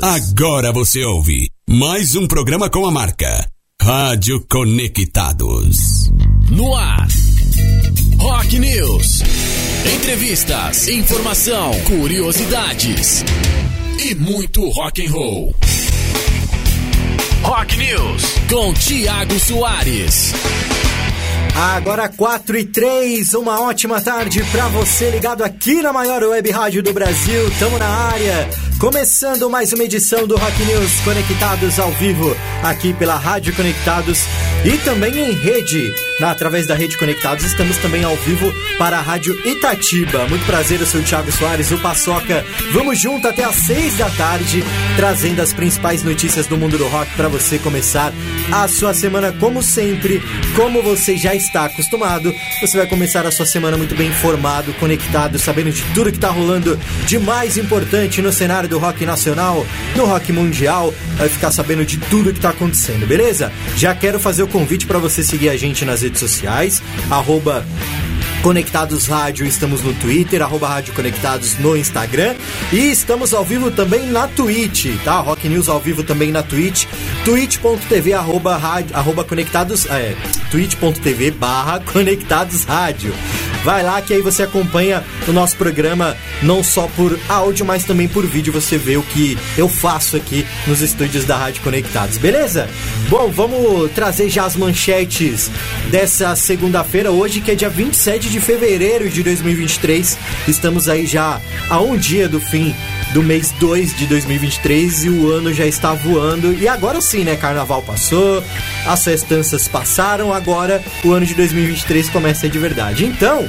Agora você ouve mais um programa com a marca Rádio Conectados. No ar. Rock News. Entrevistas, informação, curiosidades e muito rock and roll. Rock News com Tiago Soares. Agora 4 e 3, uma ótima tarde para você ligado aqui na maior web rádio do Brasil. Tamo na área, começando mais uma edição do Rock News Conectados ao vivo aqui pela Rádio Conectados e também em rede. Através da Rede Conectados, estamos também ao vivo para a Rádio Itatiba. Muito prazer, eu sou o Thiago Soares, o Paçoca. Vamos junto até às 6 da tarde, trazendo as principais notícias do mundo do rock para você começar a sua semana como sempre, como você já está acostumado. Você vai começar a sua semana muito bem informado, conectado, sabendo de tudo que está rolando de mais importante no cenário do rock nacional, no rock mundial. Vai ficar sabendo de tudo que está acontecendo, beleza? Já quero fazer o convite para você seguir a gente nas redes sociais, arroba Conectados Rádio, estamos no Twitter, arroba Rádio Conectados no Instagram e estamos ao vivo também na Twitch, tá? Rock News ao vivo também na Twitch, twitch.tv arroba, rádio, arroba conectados, é, twitch.tv barra conectados rádio. Vai lá que aí você acompanha o nosso programa não só por áudio, mas também por vídeo. Você vê o que eu faço aqui nos estúdios da Rádio Conectados, beleza? Bom, vamos trazer já as manchetes dessa segunda-feira, hoje que é dia 27 de fevereiro de 2023. Estamos aí já a um dia do fim do mês 2 de 2023 e o ano já está voando. E agora sim, né? Carnaval passou, as festanças passaram, agora o ano de 2023 começa de verdade. Então,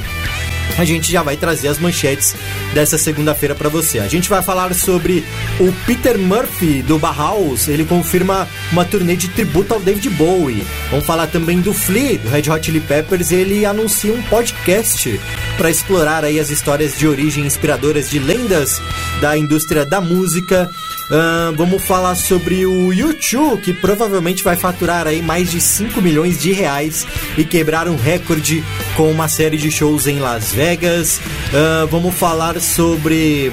a gente já vai trazer as manchetes dessa segunda-feira para você. A gente vai falar sobre o Peter Murphy do Bauhaus, ele confirma uma turnê de tributo ao David Bowie. Vamos falar também do Flea, do Red Hot Chili Peppers, ele anuncia um podcast para explorar aí as histórias de origem inspiradoras de lendas da indústria da música. Uh, vamos falar sobre o YouTube, que provavelmente vai faturar aí mais de 5 milhões de reais e quebrar um recorde com uma série de shows em Las Vegas. Uh, vamos falar sobre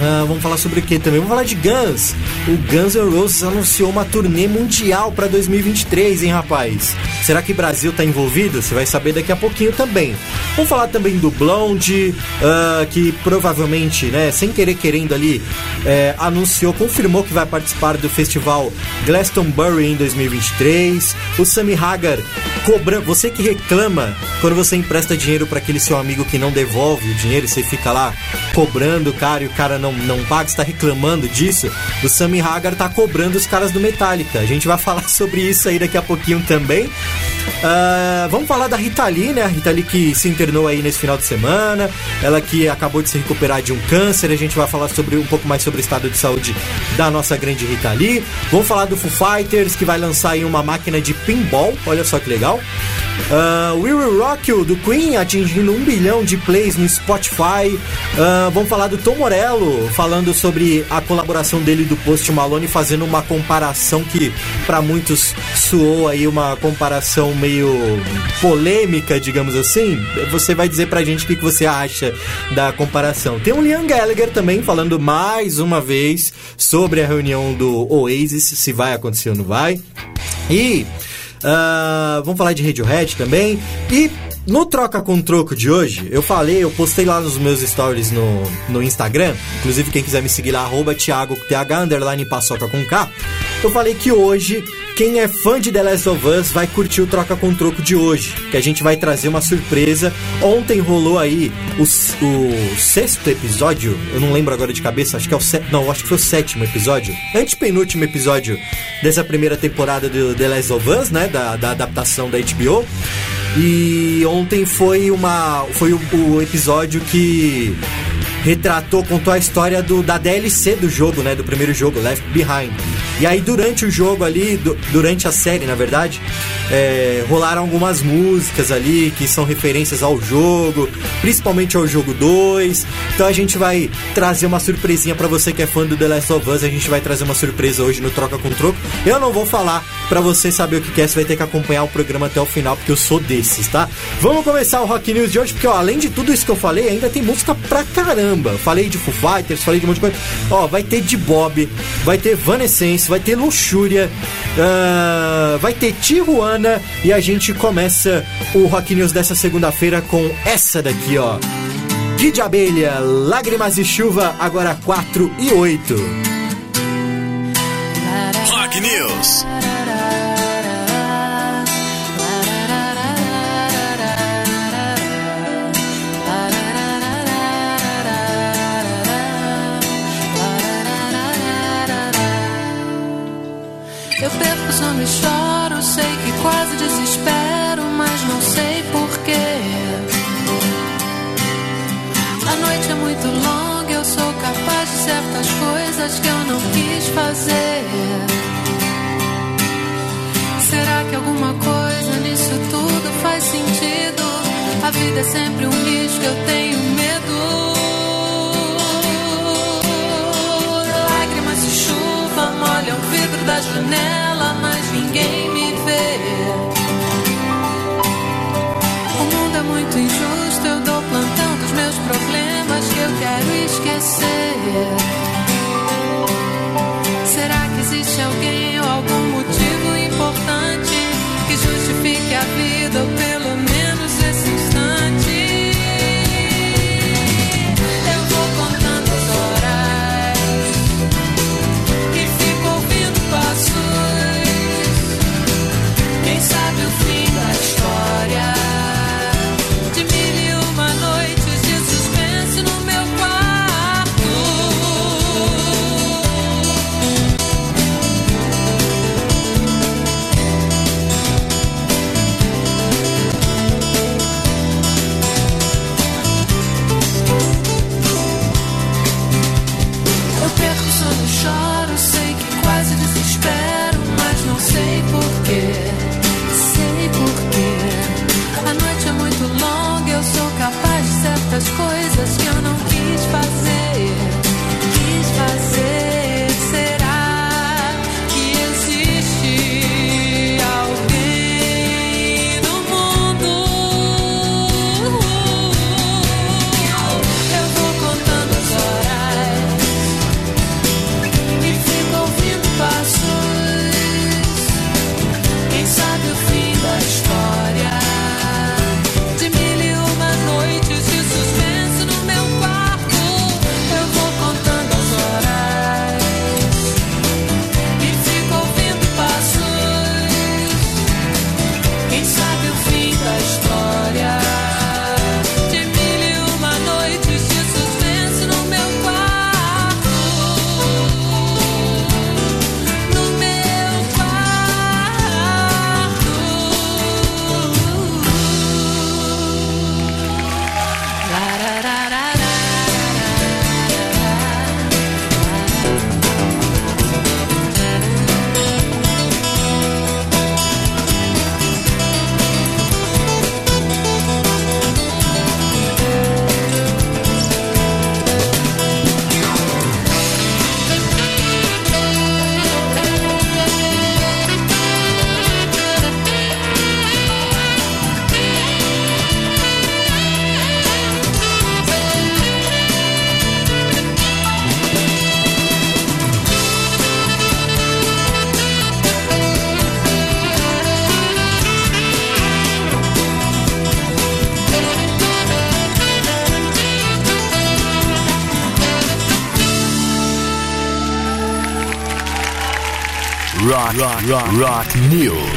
Uh, vamos falar sobre o que também? Vamos falar de Guns. O Guns N' Roses anunciou uma turnê mundial para 2023, hein, rapaz? Será que Brasil tá envolvido? Você vai saber daqui a pouquinho também. Vamos falar também do Blonde, uh, que provavelmente, né, sem querer querendo ali, é, anunciou, confirmou que vai participar do festival Glastonbury em 2023. O Sammy Hagar cobra, você que reclama quando você empresta dinheiro para aquele seu amigo que não devolve o dinheiro você fica lá cobrando cara e o cara não, não paga, está reclamando disso. O Sammy Hagar tá cobrando os caras do Metallica. A gente vai falar sobre isso aí daqui a pouquinho também. Uh, vamos falar da Rita Lee, né? A Rita Lee que se internou aí nesse final de semana. Ela que acabou de se recuperar de um câncer. A gente vai falar sobre um pouco mais sobre o estado de saúde da nossa grande Rita Lee. Vamos falar do Foo Fighters que vai lançar aí uma máquina de pinball. Olha só que legal. Uh, We Will Rock You do Queen atingindo um bilhão de plays no Spotify. Uh, vamos falar do Tom Morello falando sobre a colaboração dele do Post Malone, fazendo uma comparação que para muitos soou aí uma comparação meio polêmica, digamos assim. Você vai dizer pra gente o que você acha da comparação. Tem o Liam Gallagher também falando mais uma vez sobre a reunião do Oasis, se vai acontecer ou não vai. E Uh, vamos falar de Radiohead também. E no Troca com Troco de hoje, eu falei, eu postei lá nos meus stories no, no Instagram, inclusive quem quiser me seguir lá, arroba Thiago, TH, underline paçoca com K. Eu falei que hoje, quem é fã de The Last of Us vai curtir o Troca com Troco de hoje, que a gente vai trazer uma surpresa. Ontem rolou aí o, o sexto episódio, eu não lembro agora de cabeça, acho que é o não, acho que foi o sétimo episódio, antepenúltimo episódio dessa primeira temporada do The Last of Us, né, da, da adaptação da HBO. E ontem foi uma foi o, o episódio que retratou, contou a história do, da DLC do jogo, né? Do primeiro jogo, Left Behind. E aí, durante o jogo ali, do, durante a série, na verdade, é, rolaram algumas músicas ali que são referências ao jogo, principalmente ao jogo 2. Então a gente vai trazer uma surpresinha para você que é fã do The Last of Us. A gente vai trazer uma surpresa hoje no Troca com Troco. Eu não vou falar Pra você saber o que é, você vai ter que acompanhar o programa até o final, porque eu sou desses, tá? Vamos começar o Rock News de hoje, porque ó, além de tudo isso que eu falei, ainda tem música pra caramba. Falei de Foo Fighters, falei de um monte de coisa. Ó, vai ter de Bob, vai ter Vanescence, vai ter Luxúria, uh, vai ter Tijuana e a gente começa o Rock News dessa segunda-feira com essa daqui, ó. Kid Abelha, Lágrimas e Chuva, agora 4 e 8. Rock News. Eu perco sono e choro, sei que quase desespero, mas não sei porquê. A noite é muito longa, eu sou capaz de certas coisas que eu não quis fazer. Será que alguma coisa nisso tudo faz sentido? A vida é sempre um risco, eu tenho medo. Lágrimas e chuva molham o vidro da janela, ninguém me vê. O mundo é muito injusto, eu dou plantão dos meus problemas que eu quero esquecer. Será que existe alguém ou algum motivo importante que justifique a vida ou pelo menos esse instante? Rock, rock, rock News.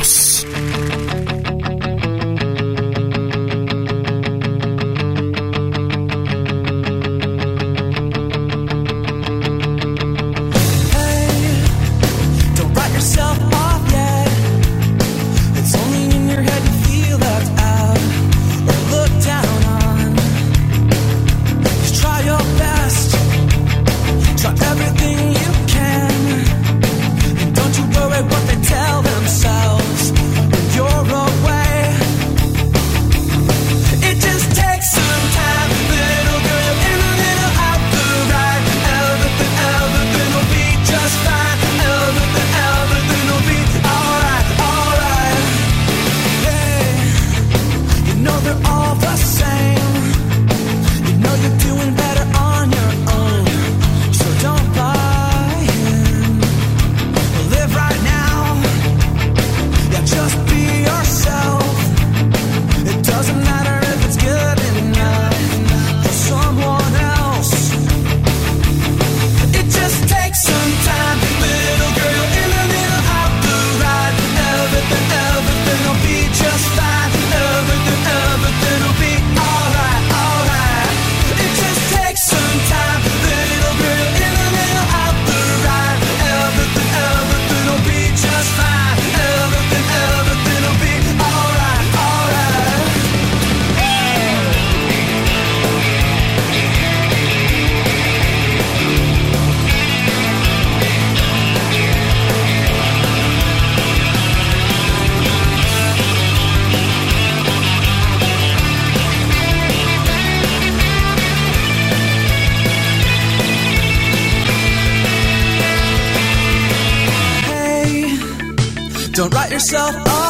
Don't write yourself up.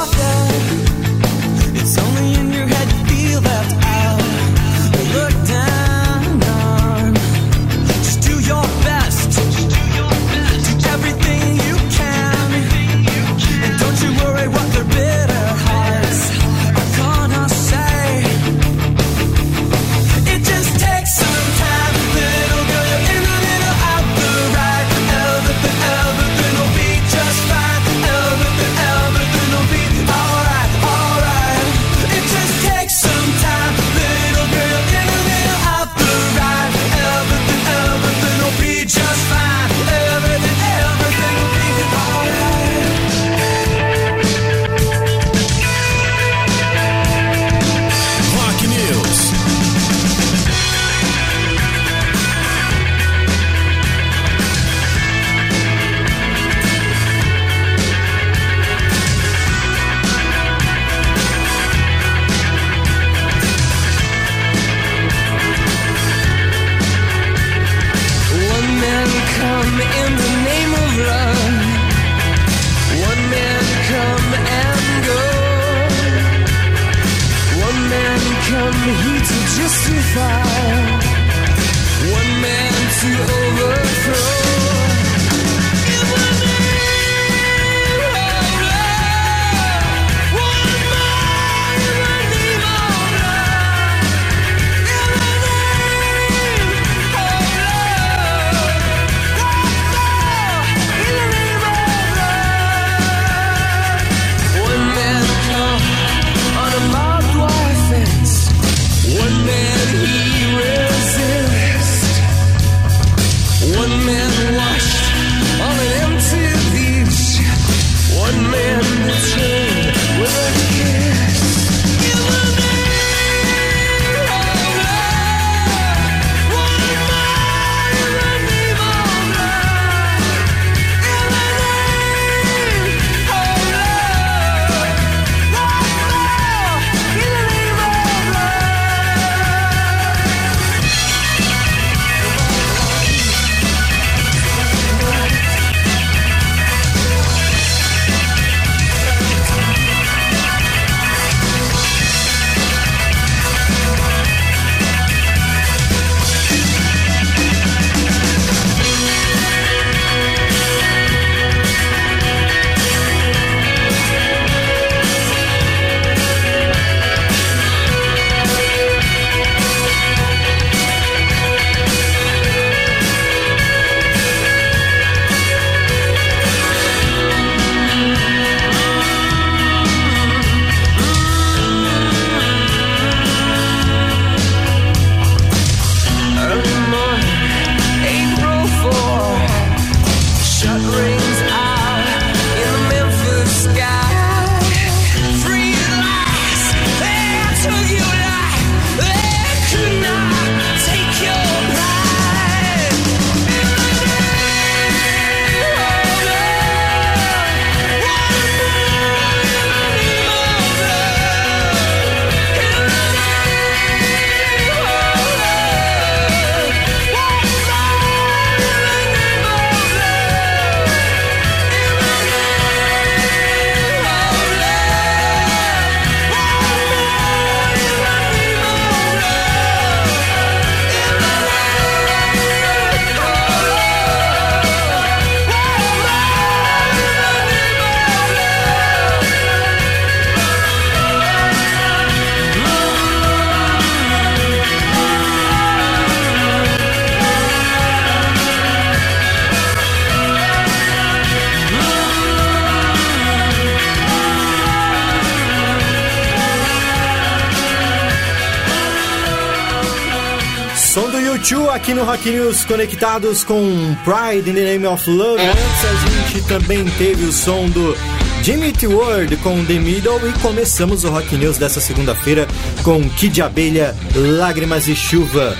no Rock News conectados com Pride in the Name of Love. É. Antes a gente também teve o som do Jimmy T. Ward com The Middle e começamos o Rock News dessa segunda-feira com Kid Abelha, Lágrimas e Chuva.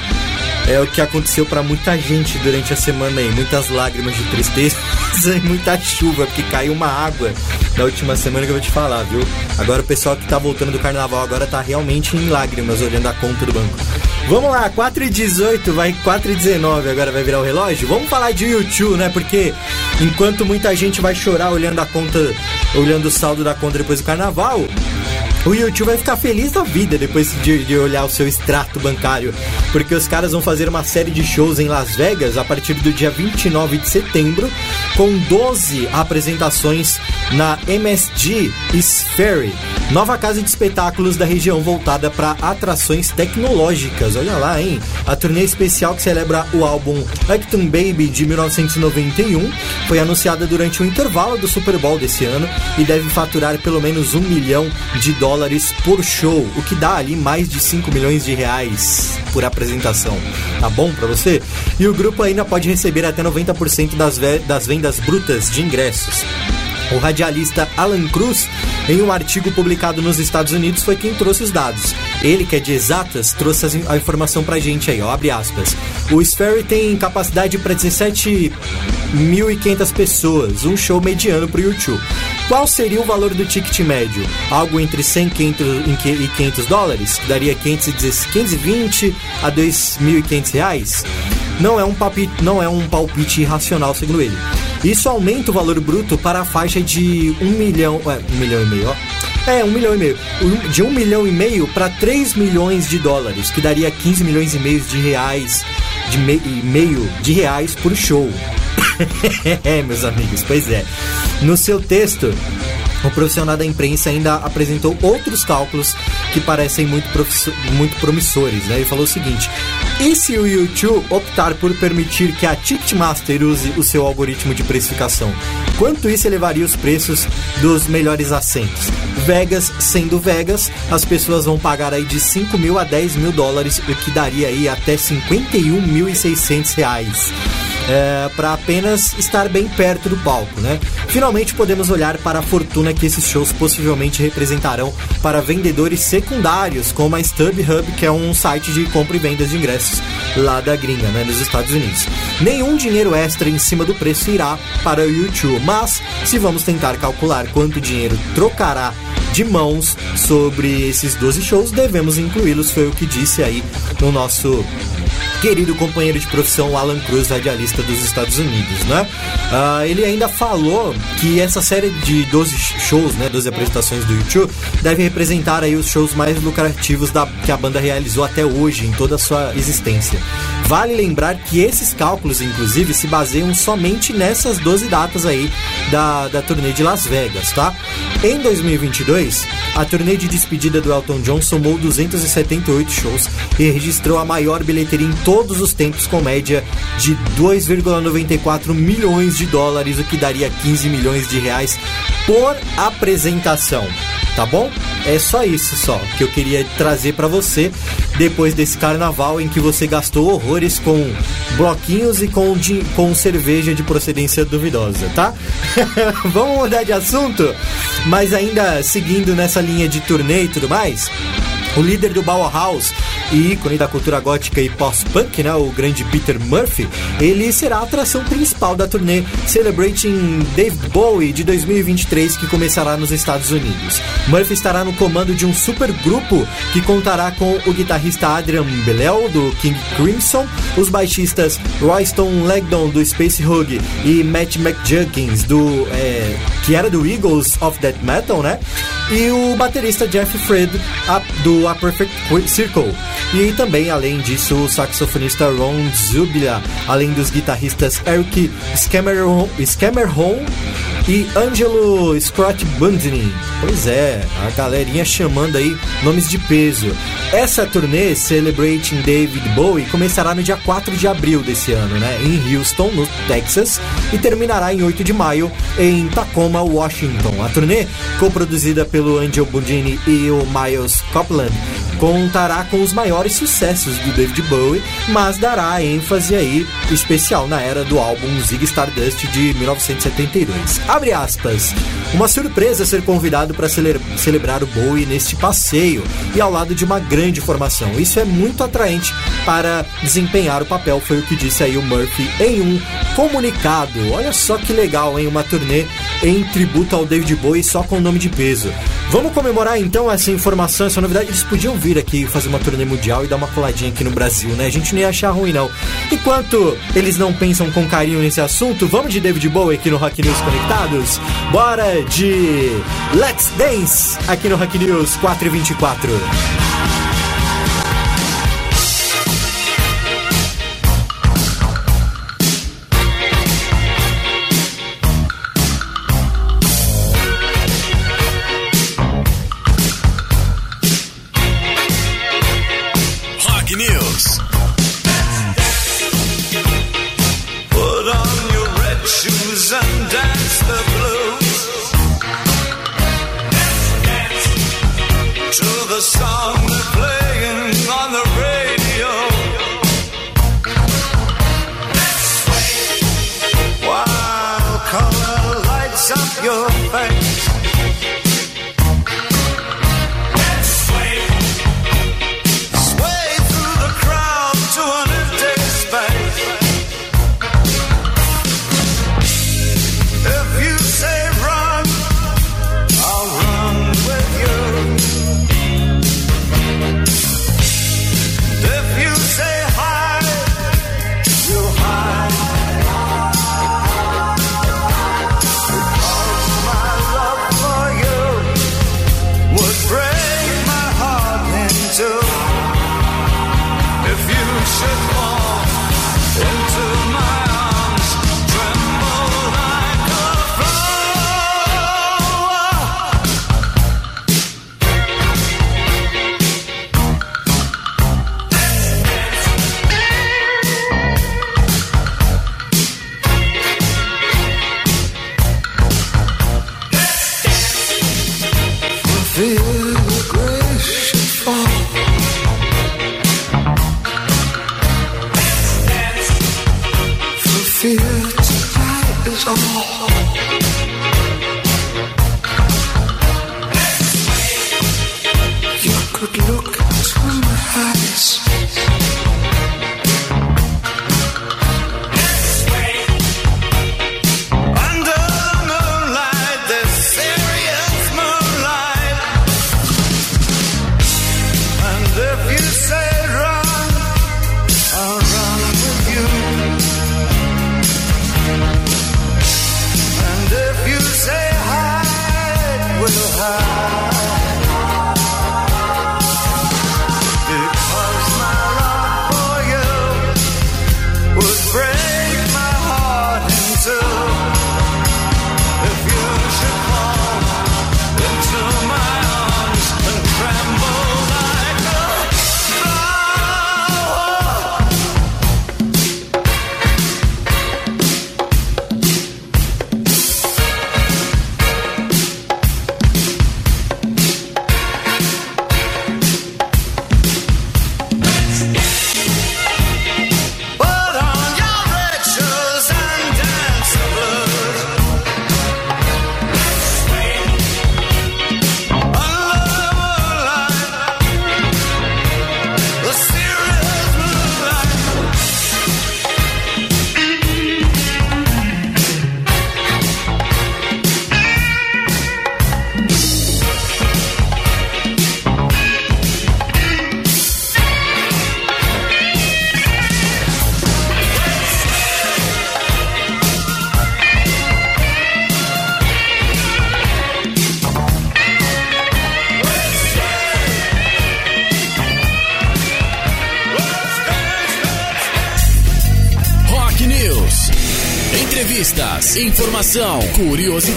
É o que aconteceu para muita gente durante a semana aí, muitas lágrimas de tristeza e muita chuva, porque caiu uma água na última semana que eu vou te falar, viu? Agora o pessoal que tá voltando do carnaval agora tá realmente em lágrimas olhando a conta do banco. Vamos lá, 4 e 18 vai 4 e 19 agora vai virar o relógio. Vamos falar de YouTube, né? Porque enquanto muita gente vai chorar olhando a conta, olhando o saldo da conta depois do carnaval, o YouTube vai ficar feliz da vida depois de, de, olhar o seu extrato bancário, porque os caras vão fazer uma série de shows em Las Vegas a partir do dia 29 de setembro, com 12 apresentações na MSG Sphere nova casa de espetáculos da região voltada para atrações tecnológicas. Olha lá, hein? A turnê especial que celebra o álbum Acton Baby de 1991 foi anunciada durante o intervalo do Super Bowl desse ano e deve faturar pelo menos um milhão de dólares por show, o que dá ali mais de 5 milhões de reais por apresentação. Tá bom para você? E o grupo ainda pode receber até 90% das, das vendas brutas de ingressos. O radialista Alan Cruz, em um artigo publicado nos Estados Unidos, foi quem trouxe os dados. Ele, que é de exatas, trouxe a informação pra gente aí, ó, abre aspas. O Sphere tem capacidade para 17.500 pessoas, um show mediano pro YouTube. Qual seria o valor do ticket médio? Algo entre 100 e 500 dólares? Daria 520 a 2.500 reais? Não é, um palpite, não é um palpite irracional, segundo ele. Isso aumenta o valor bruto para a faixa de 1 milhão. É, 1 milhão e meio, ó. É, 1 milhão e meio. De 1 milhão e meio para 3 milhões de dólares, que daria 15 milhões e meio de reais, de me, meio de reais por show. é, meus amigos, pois é. No seu texto, o profissional da imprensa ainda apresentou outros cálculos que parecem muito, muito promissores. Né? Ele falou o seguinte: e se o YouTube optar por permitir que a Ticketmaster use o seu algoritmo de precificação? Quanto isso elevaria os preços dos melhores assentos? Vegas sendo Vegas, as pessoas vão pagar aí de 5 mil a 10 mil dólares, o que daria aí até 51.600 reais é, para apenas estar bem perto do palco, né? Finalmente podemos olhar para a fortuna que esses shows possivelmente representarão para vendedores secundários, como a StubHub, que é um site de compra e vendas de ingressos lá da gringa, né, nos Estados Unidos. Nenhum dinheiro extra em cima do preço irá para o YouTube, mas se vamos tentar calcular quanto dinheiro trocará de mãos sobre esses 12 shows, devemos incluí-los, foi o que disse aí no nosso querido companheiro de profissão Alan Cruz, radialista dos Estados Unidos, né? Uh, ele ainda falou que essa série de 12 shows, né, 12 apresentações do YouTube, deve representar aí os shows mais lucrativos da, que a banda realizou até hoje, em toda a sua existência. Vale lembrar que esses cálculos, inclusive, se baseiam somente nessas 12 datas aí da, da turnê de Las Vegas, tá? Em 2022, a turnê de despedida do Elton John somou 278 shows e registrou a maior bilheteria em todos os tempos, com média de 2,94 milhões de dólares, o que daria 15 milhões de reais por apresentação tá bom? É só isso só que eu queria trazer para você depois desse carnaval em que você gastou horrores com bloquinhos e com, de, com cerveja de procedência duvidosa, tá? Vamos mudar de assunto? Mas ainda seguindo nessa linha de turnê e tudo mais, o líder do Bauhaus e ícone da cultura gótica e pós-punk, né, o grande Peter Murphy, ele será a atração principal da turnê Celebrating David Bowie de 2023 que começará nos Estados Unidos. Murphy estará no comando de um super grupo que contará com o guitarrista Adrian Belew do King Crimson, os baixistas Royston Legdon do Space Hug e Matt McJunkins do é, que era do Eagles of Death Metal, né? E o baterista Jeff Fred do A Perfect Circle. E também, além disso, o saxofonista Ron Zubila, além dos guitarristas Eric Scammerhon e Angelo Scott Bundney. Pois é, a galerinha chamando aí nomes de peso. Essa turnê Celebrating David Bowie começará no dia 4 de abril desse ano, né, em Houston, no Texas, e terminará em 8 de maio em Tacoma, Washington. A turnê, co-produzida pelo Angel Bundini e o Miles Copeland, contará com os maiores sucessos do David Bowie, mas dará ênfase aí especial na era do álbum Zig Stardust de 1972. Abre aspas. Uma surpresa ser convidado para cele celebrar o Bowie neste passeio e ao lado de uma grande formação. Isso é muito atraente para desempenhar o papel, foi o que disse aí o Murphy em um comunicado. Olha só que legal, hein? Uma turnê em tributo ao David Bowie só com o nome de peso. Vamos comemorar então essa informação, essa novidade. Eles podiam vir aqui fazer uma turnê mundial e dar uma coladinha aqui no Brasil, né? A gente não ia achar ruim, não. Enquanto eles não pensam com carinho nesse assunto, vamos de David Bowie aqui no Rock News Conectados? Bora de Let's Dance aqui no Rock News 4 informação,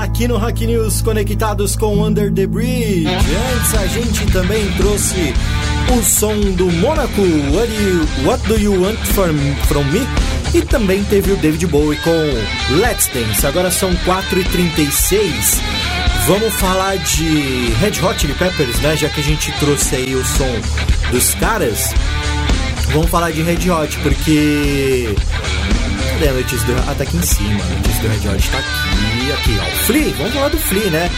Aqui no Rock News conectados com Under the Bridge. Antes a gente também trouxe o som do Monaco, What, You- What Do You Want From, From Me? E também teve o David Bowie com Let's Dance. Agora são 4h36. Vamos falar de Red Hot Chili Peppers, né? Já que a gente trouxe aí o som dos caras. Vamos falar de Red Hot, porque Cadê a notícia do... Ah, tá aqui em cima. A notícia do Red Hot tá aqui, aqui, ó. Flea, vamos falar do Flea, né?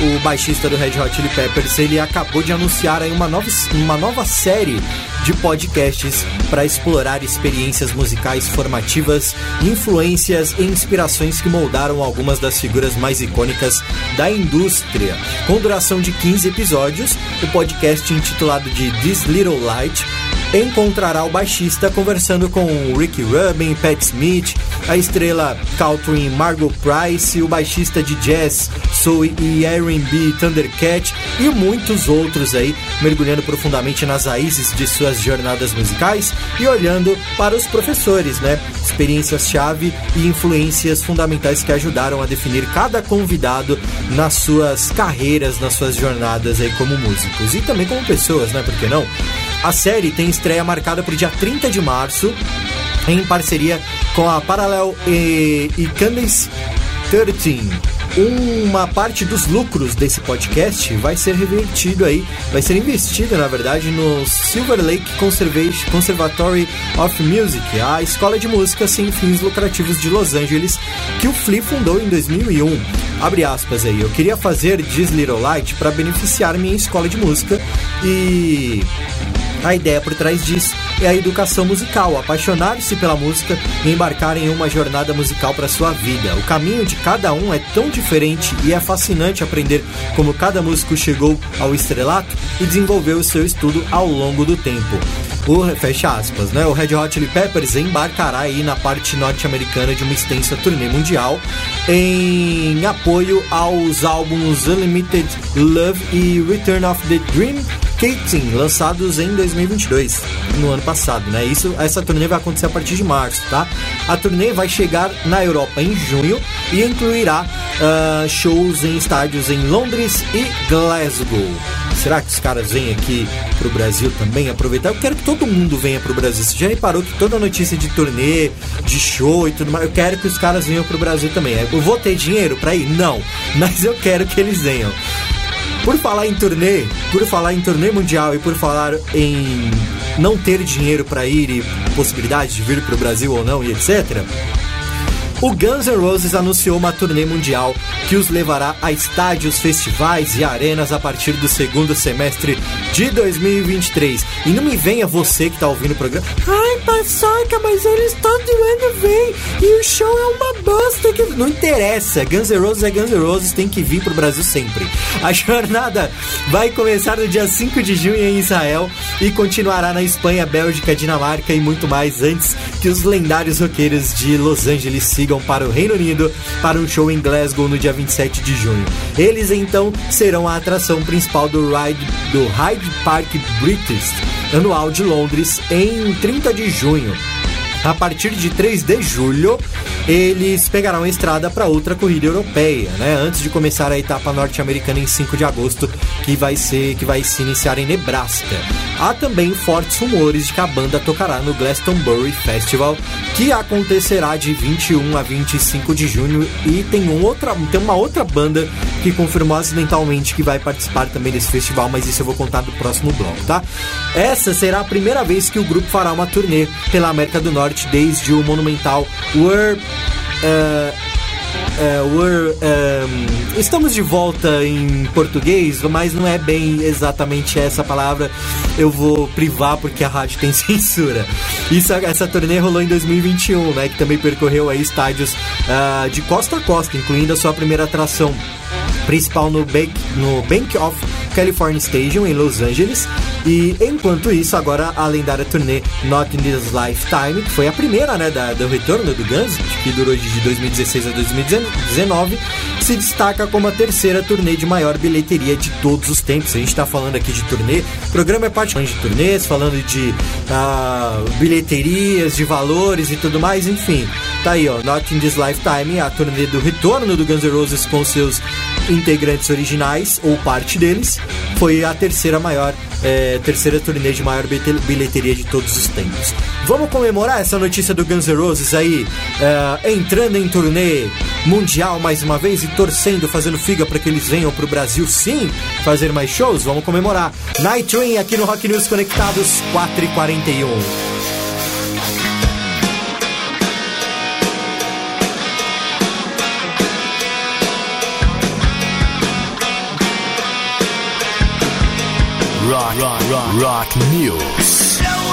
O baixista do Red Hot Chili Peppers, ele acabou de anunciar aí uma nova, uma nova série de podcasts para explorar experiências musicais formativas, influências e inspirações que moldaram algumas das figuras mais icônicas da indústria. Com duração de 15 episódios, o podcast intitulado de This Little Light encontrará o baixista conversando com o Ricky Rubin, Pat Smith, a estrela country Margot Price, o baixista de jazz soul e R&B Thundercat e muitos outros aí, mergulhando profundamente nas raízes de suas jornadas musicais e olhando para os professores, né? Experiências-chave e influências fundamentais que ajudaram a definir cada convidado nas suas carreiras, nas suas jornadas aí como músicos e também como pessoas, né? Por que não? A série tem estreia marcada para o dia 30 de março, em parceria com a Parallel e, e Candice 13. Uma parte dos lucros desse podcast vai ser revertido aí, vai ser investido na verdade no Silver Lake Conservatory of Music, a escola de música sem fins lucrativos de Los Angeles, que o Flea fundou em 2001. Abre aspas aí, eu queria fazer This Little Light para beneficiar minha escola de música e a ideia por trás disso é a educação musical, apaixonar-se pela música e embarcar em uma jornada musical para sua vida. O caminho de cada um é tão diferente e é fascinante aprender como cada músico chegou ao estrelato e desenvolveu o seu estudo ao longo do tempo. O, fecha aspas, né? O Red Hot Chili Peppers embarcará aí na parte norte-americana de uma extensa turnê mundial em apoio aos álbuns Unlimited Love e Return of the Dream Catering, lançados em 2022, no ano passado, né? Isso, essa turnê vai acontecer a partir de março, tá? A turnê vai chegar na Europa em junho e incluirá ah, shows em estádios em Londres e Glasgow. Será que os caras vêm aqui pro Brasil também aproveitar? Eu quero que todo mundo venha pro Brasil. Você já reparou que toda notícia de turnê, de show e tudo mais, eu quero que os caras venham pro Brasil também. Eu vou ter dinheiro pra ir? Não, mas eu quero que eles venham. Por falar em turnê, por falar em turnê mundial e por falar em não ter dinheiro para ir e possibilidade de vir para o Brasil ou não e etc. O Guns N' Roses anunciou uma turnê mundial que os levará a estádios, festivais e arenas a partir do segundo semestre de 2023. E não me venha você que tá ouvindo o programa. Ai, paçoca, mas eles todo ano vêm e o show é uma bosta. Que... Não interessa, Guns N' Roses é Guns N' Roses, tem que vir pro Brasil sempre. A jornada vai começar no dia 5 de junho em Israel e continuará na Espanha, Bélgica, Dinamarca e muito mais antes que os lendários roqueiros de Los Angeles sigam para o Reino Unido para um show em Glasgow no dia 27 de junho. Eles então serão a atração principal do Ride do Hyde Park British anual de Londres em 30 de junho. A partir de 3 de julho, eles pegarão a estrada para outra corrida europeia, né? Antes de começar a etapa norte-americana em 5 de agosto, que vai ser que vai se iniciar em Nebraska. Há também fortes rumores de que a banda tocará no Glastonbury Festival, que acontecerá de 21 a 25 de junho e tem um outra tem uma outra banda que confirmou acidentalmente que vai participar também desse festival, mas isso eu vou contar no próximo bloco, tá? Essa será a primeira vez que o grupo fará uma turnê pela América do Norte desde o monumental World eh, é, we're, um, estamos de volta em português, mas não é bem exatamente essa palavra. Eu vou privar porque a rádio tem censura. Isso, essa turnê rolou em 2021, né? Que também percorreu aí estádios ah, de costa a costa, incluindo a sua primeira atração principal no Bank, no Bank of California Stadium em Los Angeles. E enquanto isso, agora a lendária turnê Not in This Lifetime, que foi a primeira, né, da, do retorno do Guns, que durou de 2016 a 2019, se destaca como a terceira turnê de maior bilheteria de todos os tempos. A gente tá falando aqui de turnê, o programa é parte de turnês, falando de ah, bilheterias, de valores e tudo mais, enfim. Tá aí, ó, Not in This Lifetime, a turnê do retorno do Guns N' Roses com seus integrantes originais, ou parte deles, foi a terceira maior, é, terceira turnê de maior bilhete- bilheteria de todos os tempos. Vamos comemorar essa notícia do Guns N' Roses aí, é, entrando em turnê mundial mais uma vez e torcendo, fazendo figa para que eles venham pro Brasil sim, fazer mais shows? Vamos comemorar. Night Train aqui no Rock News Conectados 4 Rock, rock, rock, news.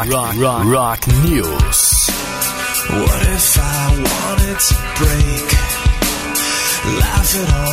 Rock, rock, rock, rock news. What if I wanted to break? Laugh it all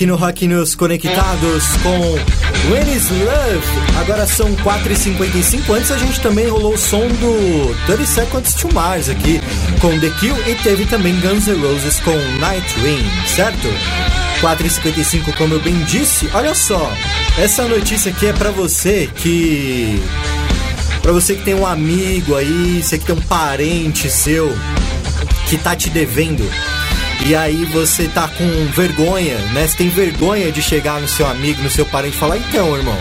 aqui no Rock News Conectados com When Is Love. Agora são 4h55. Antes a gente também rolou o som do 30 Seconds to Mars aqui com The Kill e teve também Guns N' Roses com Night Rain, certo? 4h55, como eu bem disse. Olha só, essa notícia aqui é pra você que. Pra você que tem um amigo aí, você que tem um parente seu que tá te devendo. E aí você tá com vergonha, né? Você tem vergonha de chegar no seu amigo, no seu parente e falar, então, irmão,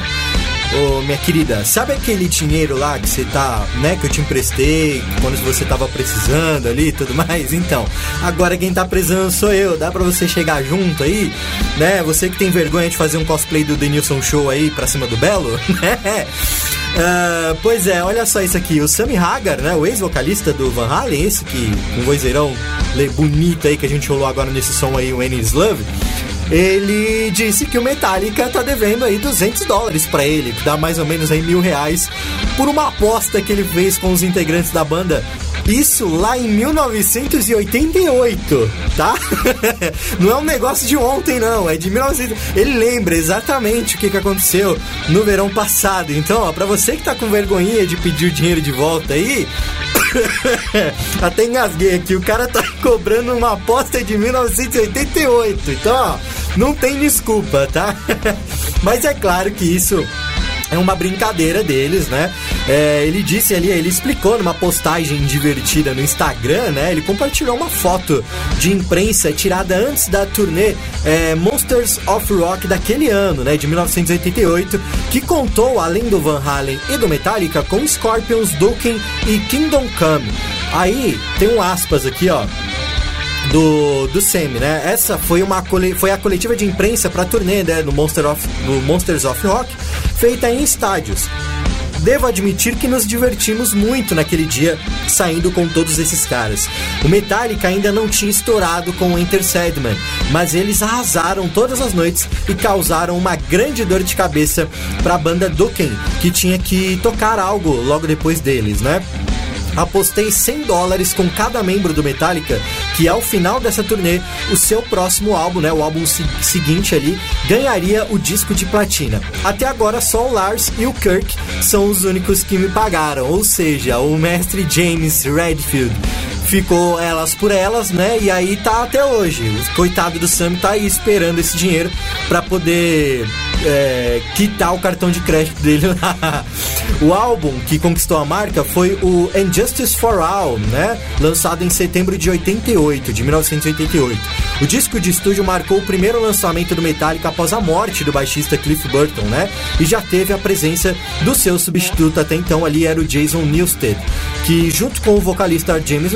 ô minha querida, sabe aquele dinheiro lá que você tá, né, que eu te emprestei quando você tava precisando ali e tudo mais? Então, agora quem tá precisando sou eu, dá pra você chegar junto aí, né? Você que tem vergonha de fazer um cosplay do Denilson Show aí pra cima do Belo, né? Ah, pois é, olha só isso aqui. O Sammy Hagar, né? O ex-vocalista do Van Halen, esse que um vozeirão bonito aí que a gente rolou agora nesse som aí, o Any Love. Ele disse que o Metallica tá devendo aí 200 dólares pra ele, que dá mais ou menos aí mil reais, por uma aposta que ele fez com os integrantes da banda. Isso lá em 1988, tá? não é um negócio de ontem, não. É de 1900. Ele lembra exatamente o que, que aconteceu no verão passado. Então, ó, pra você que tá com vergonhinha de pedir o dinheiro de volta aí. Até engasguei aqui. O cara tá cobrando uma aposta de 1988. Então, ó, não tem desculpa, tá? Mas é claro que isso é uma brincadeira deles, né? É, ele disse ali, ele explicou numa postagem divertida no Instagram, né? Ele compartilhou uma foto de imprensa tirada antes da turnê é, Monsters of Rock daquele ano, né? De 1988, que contou, além do Van Halen e do Metallica, com Scorpions, Dokken e Kingdom Come. Aí, tem um aspas aqui, ó do, do Semi, né? Essa foi, uma, foi a coletiva de imprensa para a turnê né, do, Monster of, do Monsters of Rock, feita em estádios. Devo admitir que nos divertimos muito naquele dia, saindo com todos esses caras. O Metallica ainda não tinha estourado com o Enter Sandman, mas eles arrasaram todas as noites e causaram uma grande dor de cabeça para a banda Dokken, que tinha que tocar algo logo depois deles, né? Apostei 100 dólares com cada membro do Metallica que ao final dessa turnê, o seu próximo álbum, né, o álbum se- seguinte ali, ganharia o disco de platina. Até agora só o Lars e o Kirk são os únicos que me pagaram, ou seja, o mestre James Redfield ficou elas por elas, né? E aí tá até hoje. O coitado do Sam tá aí esperando esse dinheiro pra poder é, quitar o cartão de crédito dele lá. O álbum que conquistou a marca foi o Injustice for All, né? Lançado em setembro de 88, de 1988. O disco de estúdio marcou o primeiro lançamento do Metallica após a morte do baixista Cliff Burton, né? E já teve a presença do seu substituto até então ali era o Jason Newsted, que junto com o vocalista James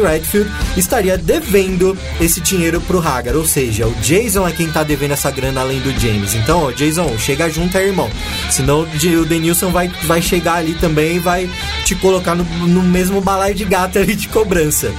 Estaria devendo esse dinheiro pro Hagar, ou seja, o Jason é quem tá devendo essa grana além do James. Então, ó, Jason, chega junto aí, irmão. Senão o Denilson vai, vai chegar ali também e vai te colocar no, no mesmo balaio de gato ali de cobrança.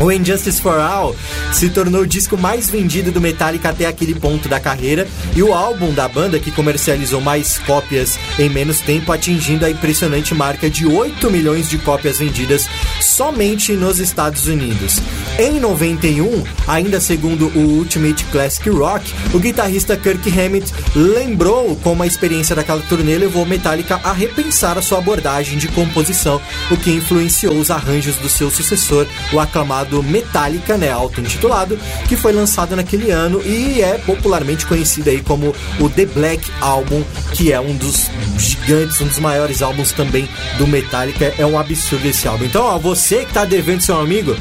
O Injustice for All se tornou o disco mais vendido do Metallica até aquele ponto da carreira e o álbum da banda que comercializou mais cópias em menos tempo, atingindo a impressionante marca de 8 milhões de cópias vendidas somente nos Estados Unidos. Em 91, ainda segundo o Ultimate Classic Rock, o guitarrista Kirk Hammett lembrou como a experiência daquela turnê levou Metallica a repensar a sua abordagem de composição, o que influenciou os arranjos do seu sucessor, o aclamado Metallica, né, auto-intitulado, que foi lançado naquele ano e é popularmente conhecido aí como o The Black Album, que é um dos gigantes, um dos maiores álbuns também do Metallica. É um absurdo esse álbum. Então, ó, você que tá devendo seu amigo,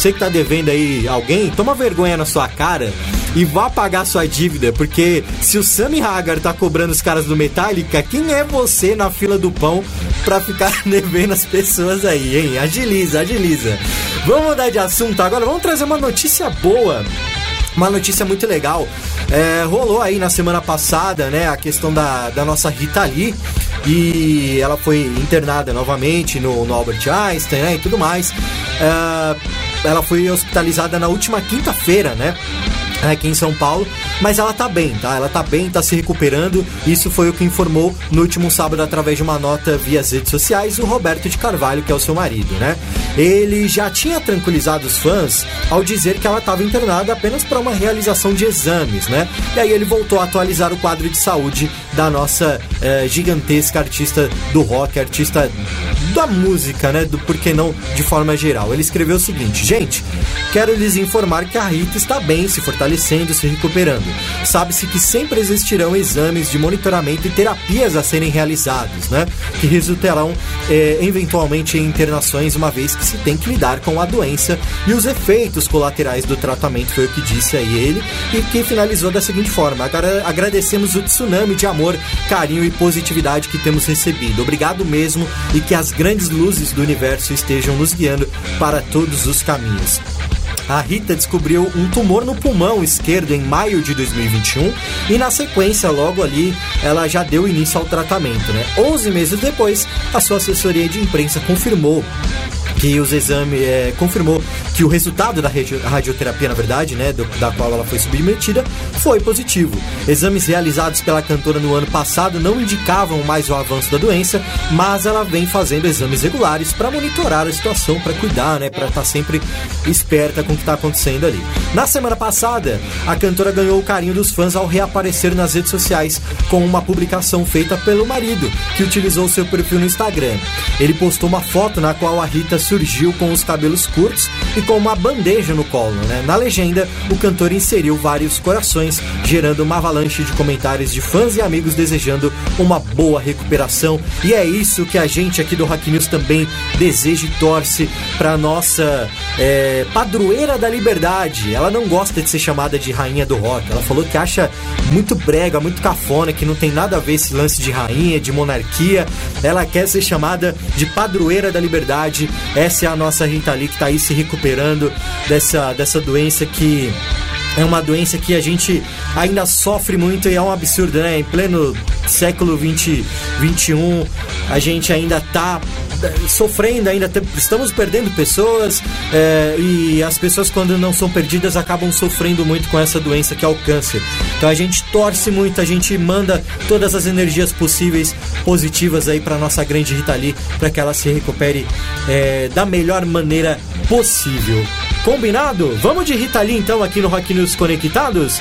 você que tá devendo aí alguém, toma vergonha na sua cara e vá pagar sua dívida, porque se o Sammy Hagar tá cobrando os caras do Metallica, quem é você na fila do pão pra ficar devendo as pessoas aí, hein? Agiliza, agiliza. Vamos mudar de assunto agora, vamos trazer uma notícia boa. Uma notícia muito legal. É, rolou aí na semana passada, né, a questão da, da nossa Rita Lee. E ela foi internada novamente no, no Albert Einstein, né, e tudo mais. É, ela foi hospitalizada na última quinta-feira, né? Aqui em São Paulo, mas ela tá bem, tá? Ela tá bem, tá se recuperando. Isso foi o que informou no último sábado através de uma nota via redes sociais o Roberto de Carvalho, que é o seu marido, né? Ele já tinha tranquilizado os fãs ao dizer que ela estava internada apenas para uma realização de exames, né? E aí ele voltou a atualizar o quadro de saúde da nossa eh, gigantesca artista do rock, artista da música, né? Do por que não de forma geral. Ele escreveu o seguinte: Gente, quero lhes informar que a Rita está bem, se fortalecendo, se recuperando. Sabe-se que sempre existirão exames de monitoramento e terapias a serem realizados, né? Que resultarão eh, eventualmente em internações, uma vez que se tem que lidar com a doença e os efeitos colaterais do tratamento, foi o que disse aí ele, e que finalizou da seguinte forma: Agra- agradecemos o tsunami de amor, carinho e positividade que temos recebido. Obrigado mesmo e que as grandes luzes do universo estejam nos guiando para todos os caminhos. A Rita descobriu um tumor no pulmão esquerdo em maio de 2021 e na sequência, logo ali, ela já deu início ao tratamento, né? 11 meses depois, a sua assessoria de imprensa confirmou que os exames é, confirmou que o resultado da radio- radioterapia, na verdade, né, do- da qual ela foi submetida, foi positivo. Exames realizados pela cantora no ano passado não indicavam mais o avanço da doença, mas ela vem fazendo exames regulares para monitorar a situação, para cuidar, né, para estar sempre esperta com o que está acontecendo ali. Na semana passada, a cantora ganhou o carinho dos fãs ao reaparecer nas redes sociais com uma publicação feita pelo marido, que utilizou seu perfil no Instagram. Ele postou uma foto na qual a Rita surgiu com os cabelos curtos e com uma bandeja no colo. Né? Na legenda, o cantor inseriu vários corações, gerando uma avalanche de comentários de fãs e amigos desejando uma boa recuperação. E é isso que a gente aqui do Hack News também deseja e torce para nossa é, padroeira da liberdade. Ela não gosta de ser chamada de rainha do rock. Ela falou que acha muito brega, muito cafona, que não tem nada a ver esse lance de rainha, de monarquia. Ela quer ser chamada de padroeira da liberdade. Essa é a nossa Rita Lee que tá aí se recuperando dessa, dessa doença que é uma doença que a gente ainda sofre muito e é um absurdo, né? Em pleno século 20, 21, a gente ainda tá sofrendo, ainda estamos perdendo pessoas eh, e as pessoas quando não são perdidas acabam sofrendo muito com essa doença que é o câncer. Então a gente torce muito, a gente manda todas as energias possíveis positivas aí para nossa grande Rita Lee, para que ela se recupere eh, da melhor maneira possível. Combinado? Vamos de Rita Lee então aqui no Rock News Conectados?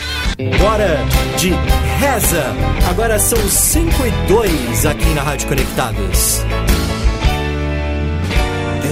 Bora de reza! Agora são 5 e 2 aqui na Rádio Conectados.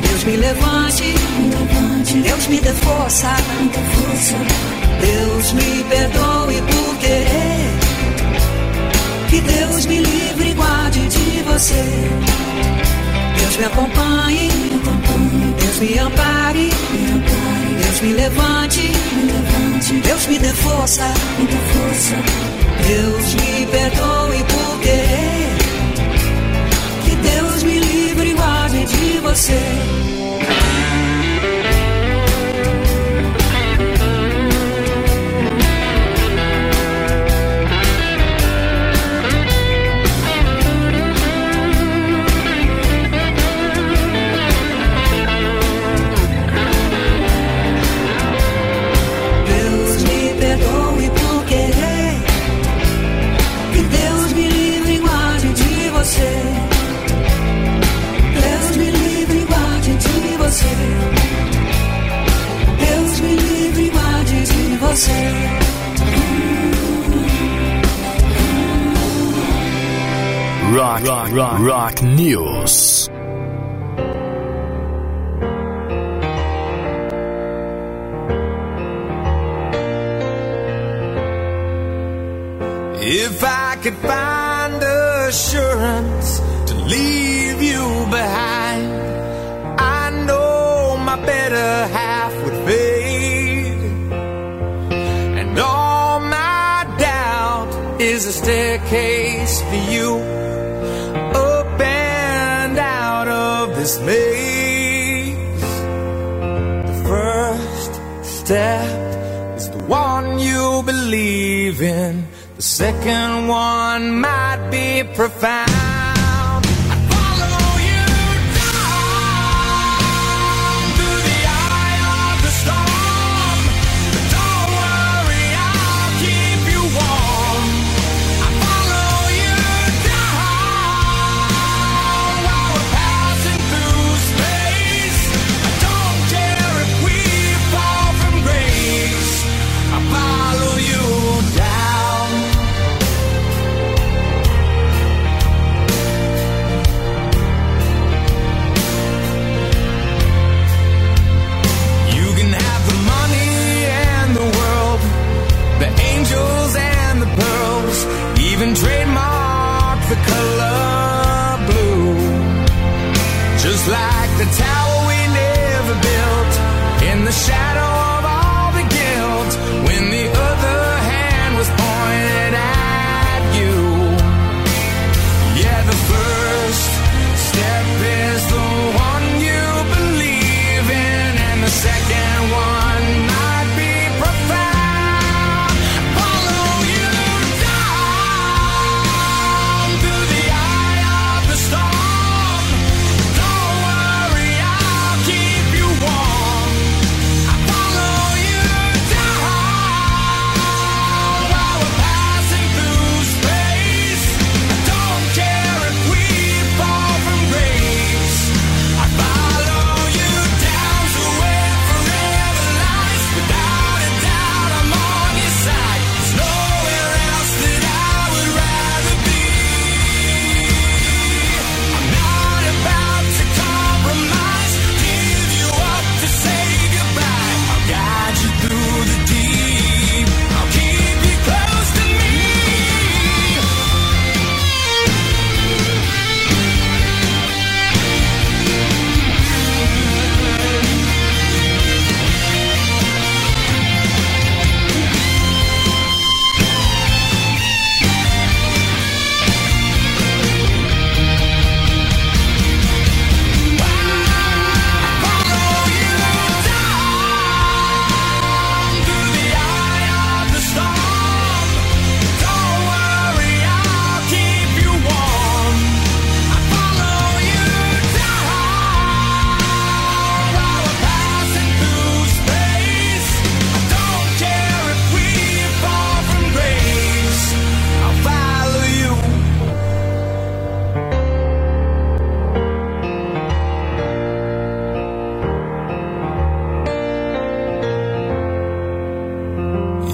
Deus me levante. Deus me dê força. Deus me perdoe por querer. Que Deus me livre e guarde de você. Deus me acompanhe. Deus me ampare. Deus me levante. Deus me dê força. Deus me perdoe por querer. De você. Rock, rock, rock, rock news. If I could find assurance to leave you behind a staircase for you up and out of this maze. The first step is the one you believe in, the second one might be profound.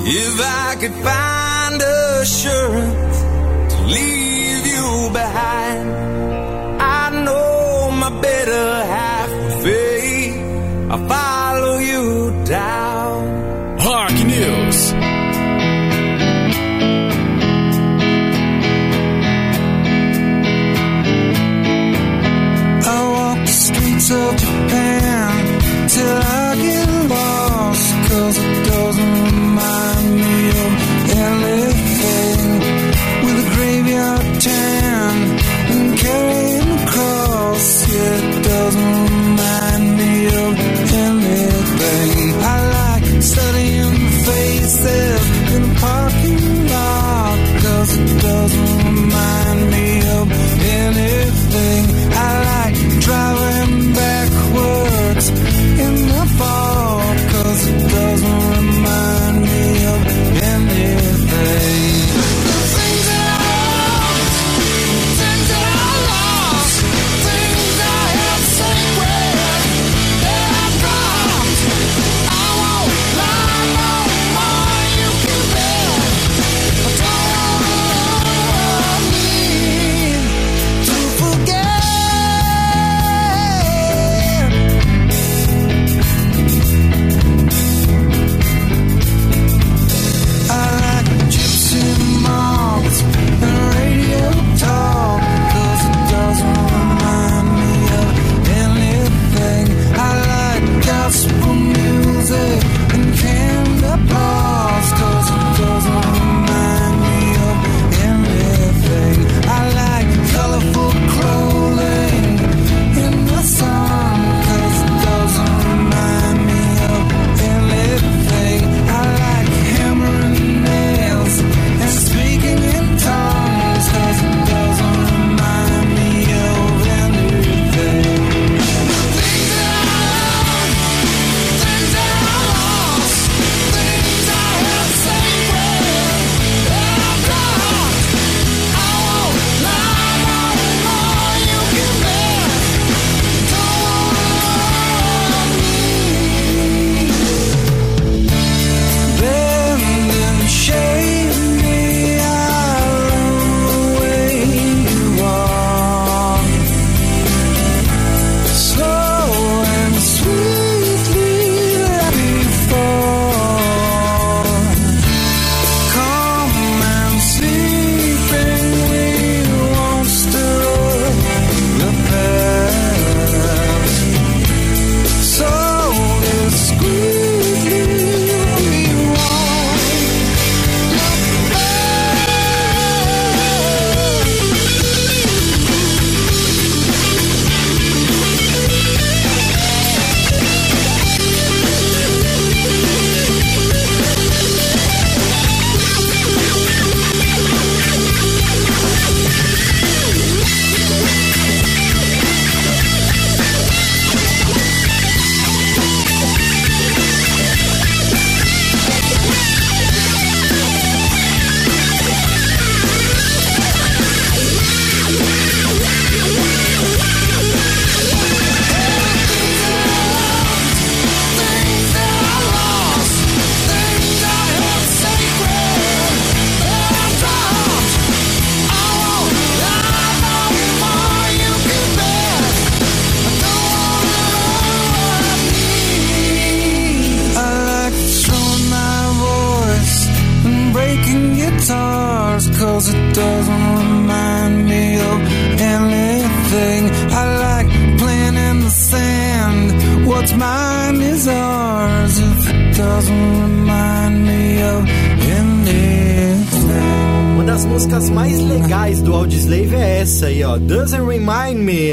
If I could find assurance to leave you behind, I know my better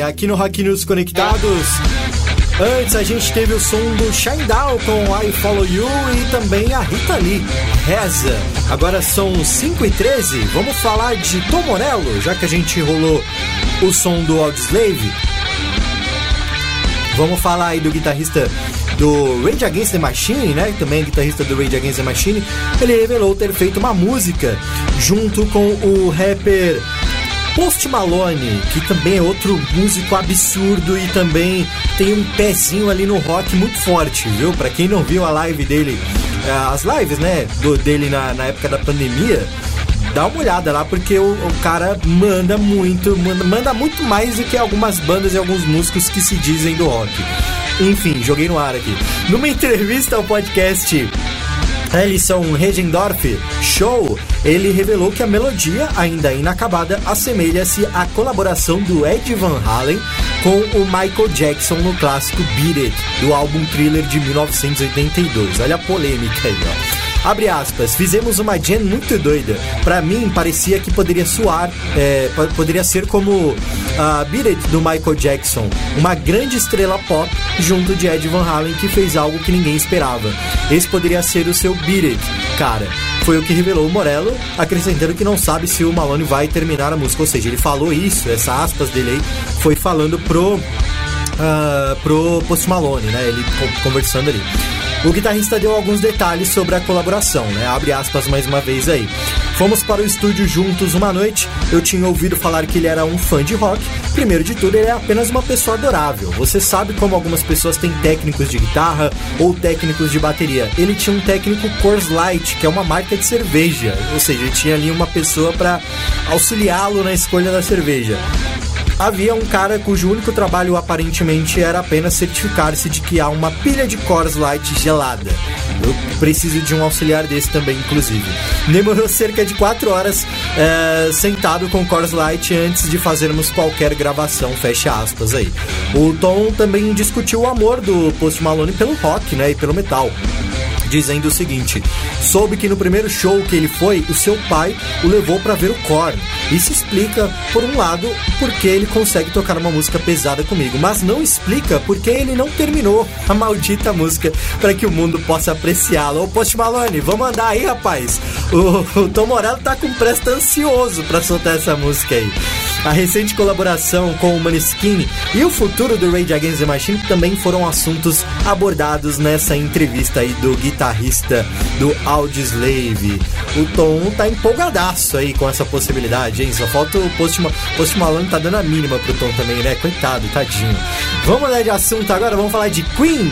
Aqui no Rock News Conectados. Antes a gente teve o som do Shine Down com I Follow You e também a Rita Lee, Reza. Agora são 5 e 13 vamos falar de Tom Morello, já que a gente rolou o som do Audioslave. Vamos falar aí do guitarrista do Rage Against the Machine, né? Também guitarrista do Rage Against the Machine. Ele revelou ter feito uma música junto com o rapper Post Malone, que também é outro músico absurdo e também tem um pezinho ali no rock muito forte, viu? Pra quem não viu a live dele, eh, as lives, né, do, dele na, na época da pandemia, dá uma olhada lá porque o, o cara manda muito, manda, manda muito mais do que algumas bandas e alguns músicos que se dizem do rock. Enfim, joguei no ar aqui. Numa entrevista ao podcast Ellison Regendorf Show, ele revelou que a melodia, ainda inacabada, assemelha-se à colaboração do Ed Van Halen com o Michael Jackson no clássico Beat It, do álbum Thriller de 1982. Olha a polêmica aí, ó. Abre aspas, fizemos uma jam muito doida. Pra mim, parecia que poderia soar, é, po- poderia ser como a Beat do Michael Jackson, uma grande estrela pop junto de Ed Van Halen que fez algo que ninguém esperava. Esse poderia ser o seu Beat It, cara. Foi o que revelou o Morello, acrescentando que não sabe se o Malone vai terminar a música. Ou seja, ele falou isso, essa aspas dele aí, foi falando pro ah, pro Post Malone, né? Ele co- conversando ali. O guitarrista deu alguns detalhes sobre a colaboração, né? Abre aspas mais uma vez aí. Fomos para o estúdio juntos uma noite. Eu tinha ouvido falar que ele era um fã de rock. Primeiro de tudo, ele é apenas uma pessoa adorável. Você sabe como algumas pessoas têm técnicos de guitarra ou técnicos de bateria. Ele tinha um técnico Coors Light, que é uma marca de cerveja. Ou seja, ele tinha ali uma pessoa para auxiliá-lo na escolha da cerveja. Havia um cara cujo único trabalho aparentemente era apenas certificar-se de que há uma pilha de Coors Light gelada. Eu preciso de um auxiliar desse também, inclusive. Demorou cerca de 4 horas eh, sentado com Coors Light antes de fazermos qualquer gravação, fecha aspas aí. O Tom também discutiu o amor do Post Malone pelo rock, né, e pelo metal dizendo o seguinte: soube que no primeiro show que ele foi, o seu pai o levou para ver o Korn. Isso explica, por um lado, porque ele consegue tocar uma música pesada comigo, mas não explica porque ele não terminou a maldita música para que o mundo possa apreciá-la. Ô Post Malone, vamos andar aí, rapaz. O, o Tom Morello tá com presta ansioso para soltar essa música aí. A recente colaboração com o Maneskin e o futuro do Rage Against the Machine também foram assuntos abordados nessa entrevista aí do guitarrista do Audioslave. O Tom tá empolgadaço aí com essa possibilidade, hein? Só falta o Post, Ma Post Malone tá dando a mínima pro Tom também, né? Coitado, tadinho. Vamos mudar de assunto agora, vamos falar de Queen.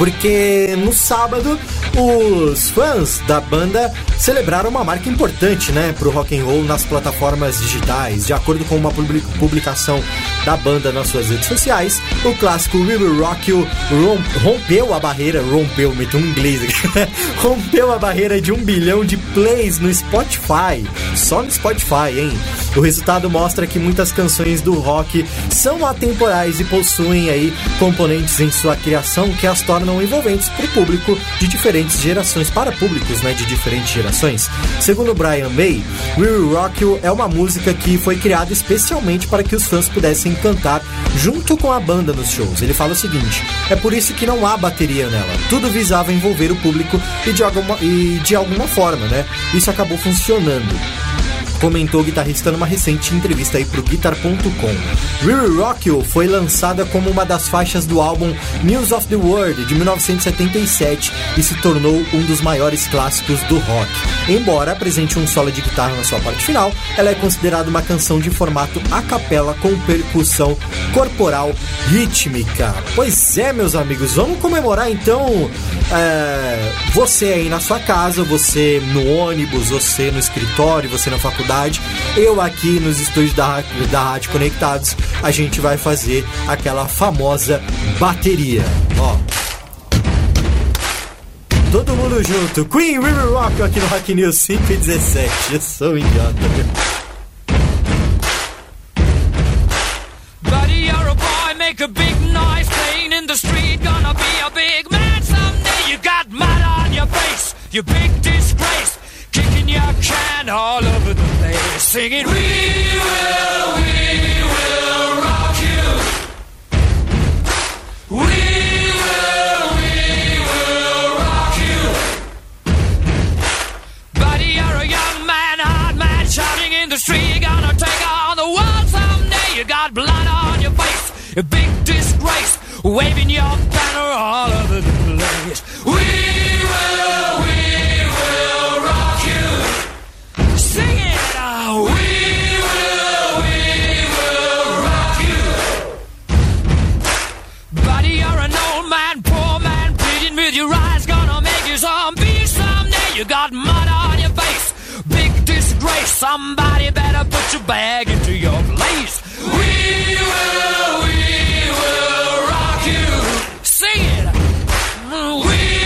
Porque no sábado os fãs da banda celebraram uma marca importante, né, pro rock and roll nas plataformas digitais. De acordo com uma publi- publicação da banda nas suas redes sociais, o clássico We Will Rock You rom- rompeu a barreira, rompeu, meto um inglês rompeu a barreira de um bilhão de plays no Spotify. Só no Spotify, hein? O resultado mostra que muitas canções do rock são atemporais e possuem aí componentes em sua criação que as tornam envolventes para o público de diferentes gerações, para públicos né, de diferentes gerações. Segundo Brian May, We Will Rock You é uma música que foi criada especialmente para que os fãs pudessem cantar junto com a banda nos shows. Ele fala o seguinte: é por isso que não há bateria nela. Tudo visava envolver o público e de alguma, e de alguma forma, né? Isso acabou funcionando comentou o guitarrista numa recente entrevista aí pro Guitar.com. Will Rock You foi lançada como uma das faixas do álbum News of the World de 1977 e se tornou um dos maiores clássicos do rock. Embora apresente um solo de guitarra na sua parte final, ela é considerada uma canção de formato a capela com percussão corporal rítmica. Pois é, meus amigos, vamos comemorar então é, você aí na sua casa, você no ônibus, você no escritório, você na faculdade, eu aqui nos estúdios da, da Rádio Conectados, a gente vai fazer aquela famosa bateria. Ó. Todo mundo junto. Queen River Rock aqui no Rock News 517. Eu sou um idiota. Buddy, you're a boy, make a big noise playing in the street. Gonna be a big man someday. You got mud on your face, you big disgrace. Kicking your can all over the Singing, We will, we will rock you. We will, we will rock you. Buddy, you're a young man, hard man, shouting in the street. You're gonna take on the world someday. You got blood on your face, a big disgrace, waving your banner all over the place. We will, we will We will, we will rock you. Buddy, you're an old man, poor man, pleading with your eyes, gonna make you someday. You got mud on your face, big disgrace. Somebody better put your bag into your place. We will, we will rock you. Sing it. We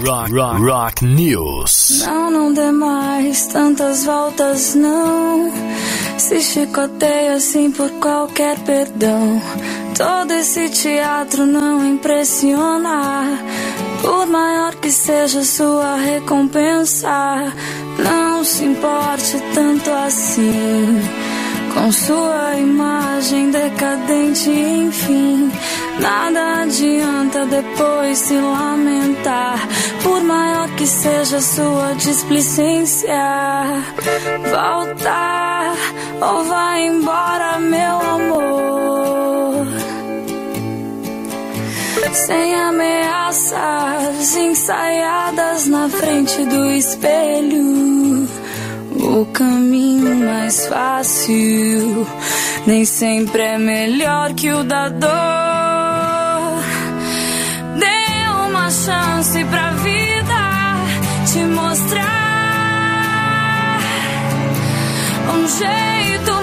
Rock, rock, rock, rock news. Não, não dê mais tantas voltas, não. Se chicoteia assim por qualquer perdão. Todo esse teatro não impressiona. Por maior que seja sua recompensa, não se importe tanto assim. Com sua imagem decadente, enfim. Nada adianta depois se lamentar. Por maior que seja sua displicência, voltar ou vai embora, meu amor. Sem ameaças ensaiadas na frente do espelho. O caminho mais fácil nem sempre é melhor que o da dor. Dê uma chance pra vida te mostrar um jeito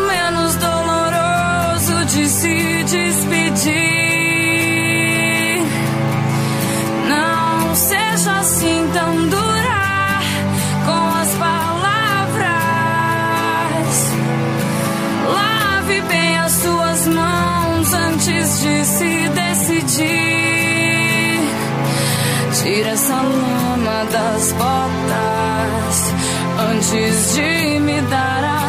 decidir. Tira essa lama das botas antes de me dar as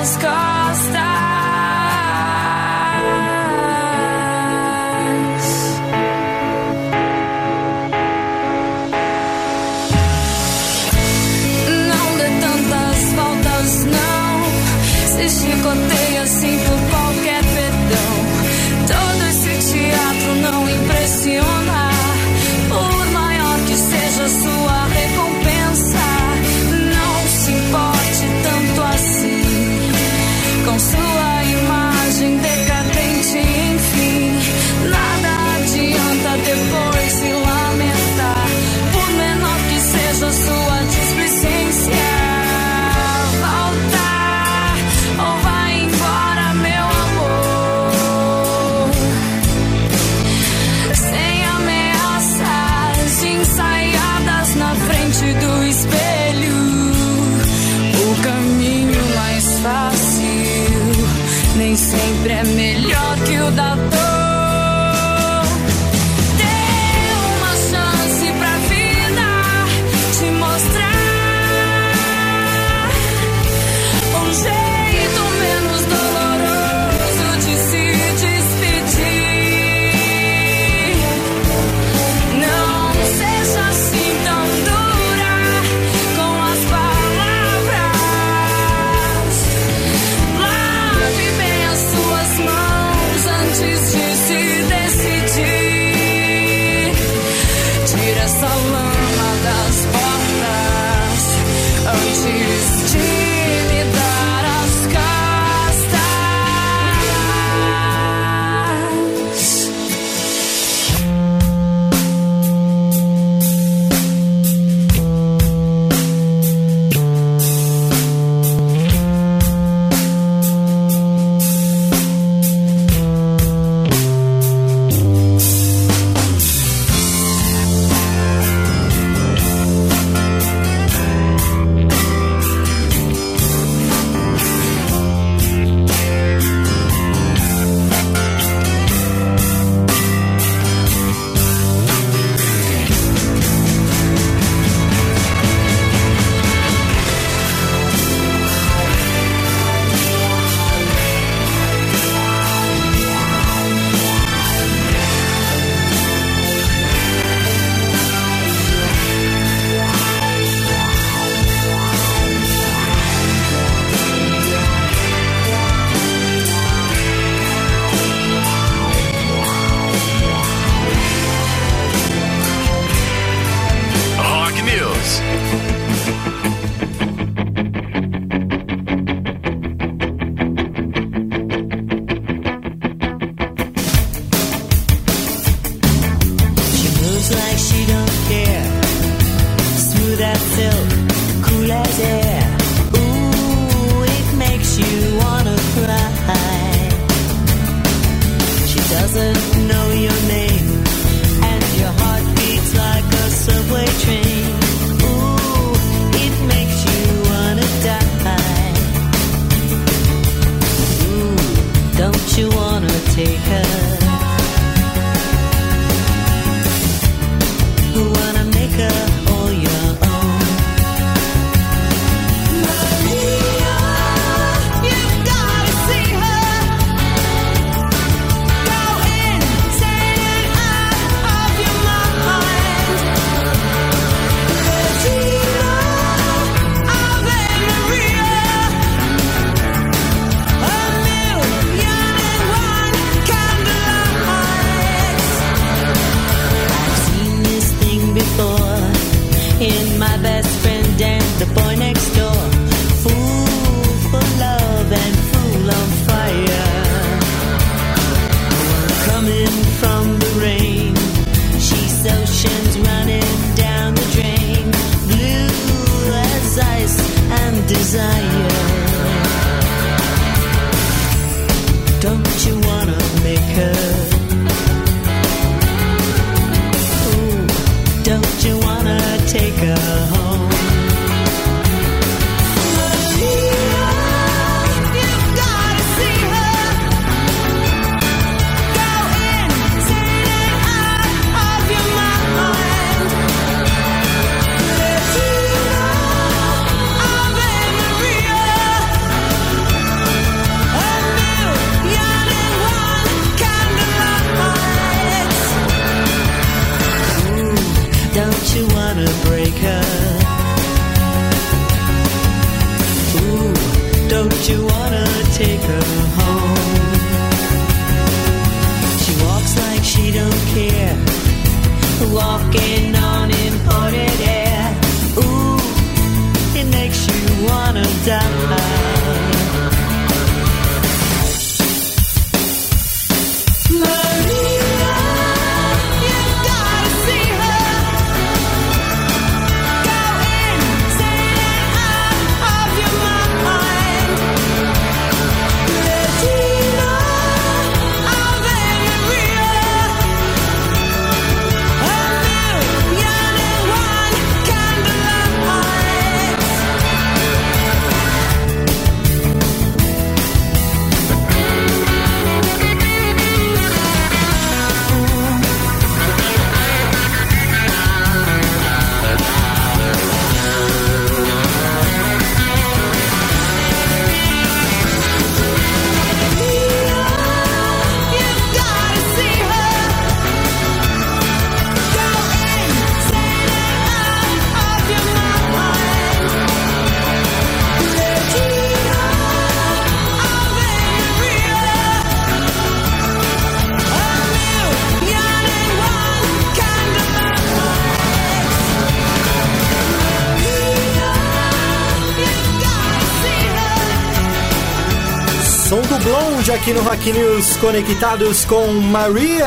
aqui no Rock News, conectados com Maria.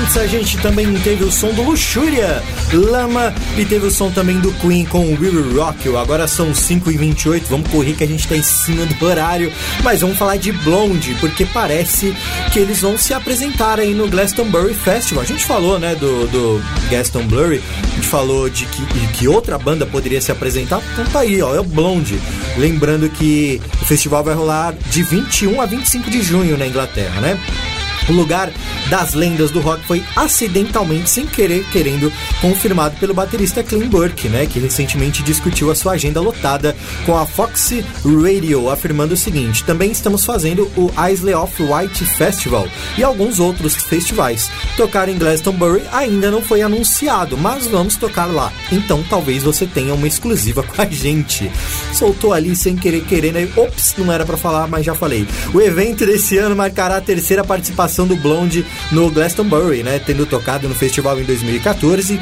Antes a gente também teve o som do Luxúria, Lama, e teve o som também do Queen com Will Rock. Agora são 5h28, vamos correr que a gente tá em cima do horário, mas vamos falar de Blonde, porque parece que eles vão se apresentar aí no Glastonbury Festival. A gente falou, né, do, do Glastonbury, gente falou de que, de que outra banda poderia se apresentar, então tá aí, ó, é o Blonde. Lembrando que o festival vai rolar de 21 a 25 de junho na Inglaterra, né? O lugar das lendas do rock foi acidentalmente, sem querer, querendo, confirmado pelo baterista Clem Burke, né, que recentemente discutiu a sua agenda lotada com a Foxy Radio, afirmando o seguinte: também estamos fazendo o Isley of White Festival e alguns outros festivais. Tocar em Glastonbury ainda não foi anunciado, mas vamos tocar lá. Então talvez você tenha uma exclusiva com a gente. Soltou ali sem querer, querendo. aí, Ops, não era pra falar, mas já falei. O evento desse ano marcará a terceira participação do Blonde no Glastonbury, né? Tendo tocado no festival em 2014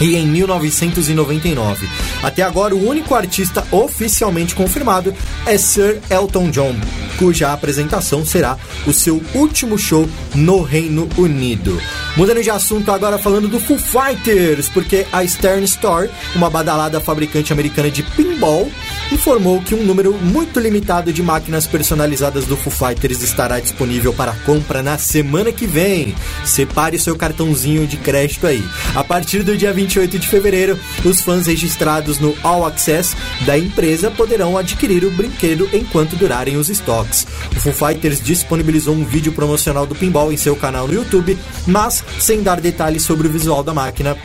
e em 1999. Até agora, o único artista oficialmente confirmado é Sir Elton John, cuja apresentação será o seu último show no Reino Unido. Mudando de assunto agora falando do Foo Fighters, porque a Stern Store, uma badalada fabricante americana de pinball, informou que um número muito limitado de máquinas personalizadas do Foo Fighters estará disponível para compra na semana que vem. Separe seu cartãozinho de crédito aí. A partir do dia 28 de fevereiro, os fãs registrados no All Access da empresa poderão adquirir o brinquedo enquanto durarem os estoques. O Foo Fighters disponibilizou um vídeo promocional do pinball em seu canal no YouTube, mas sem dar detalhes sobre o visual da máquina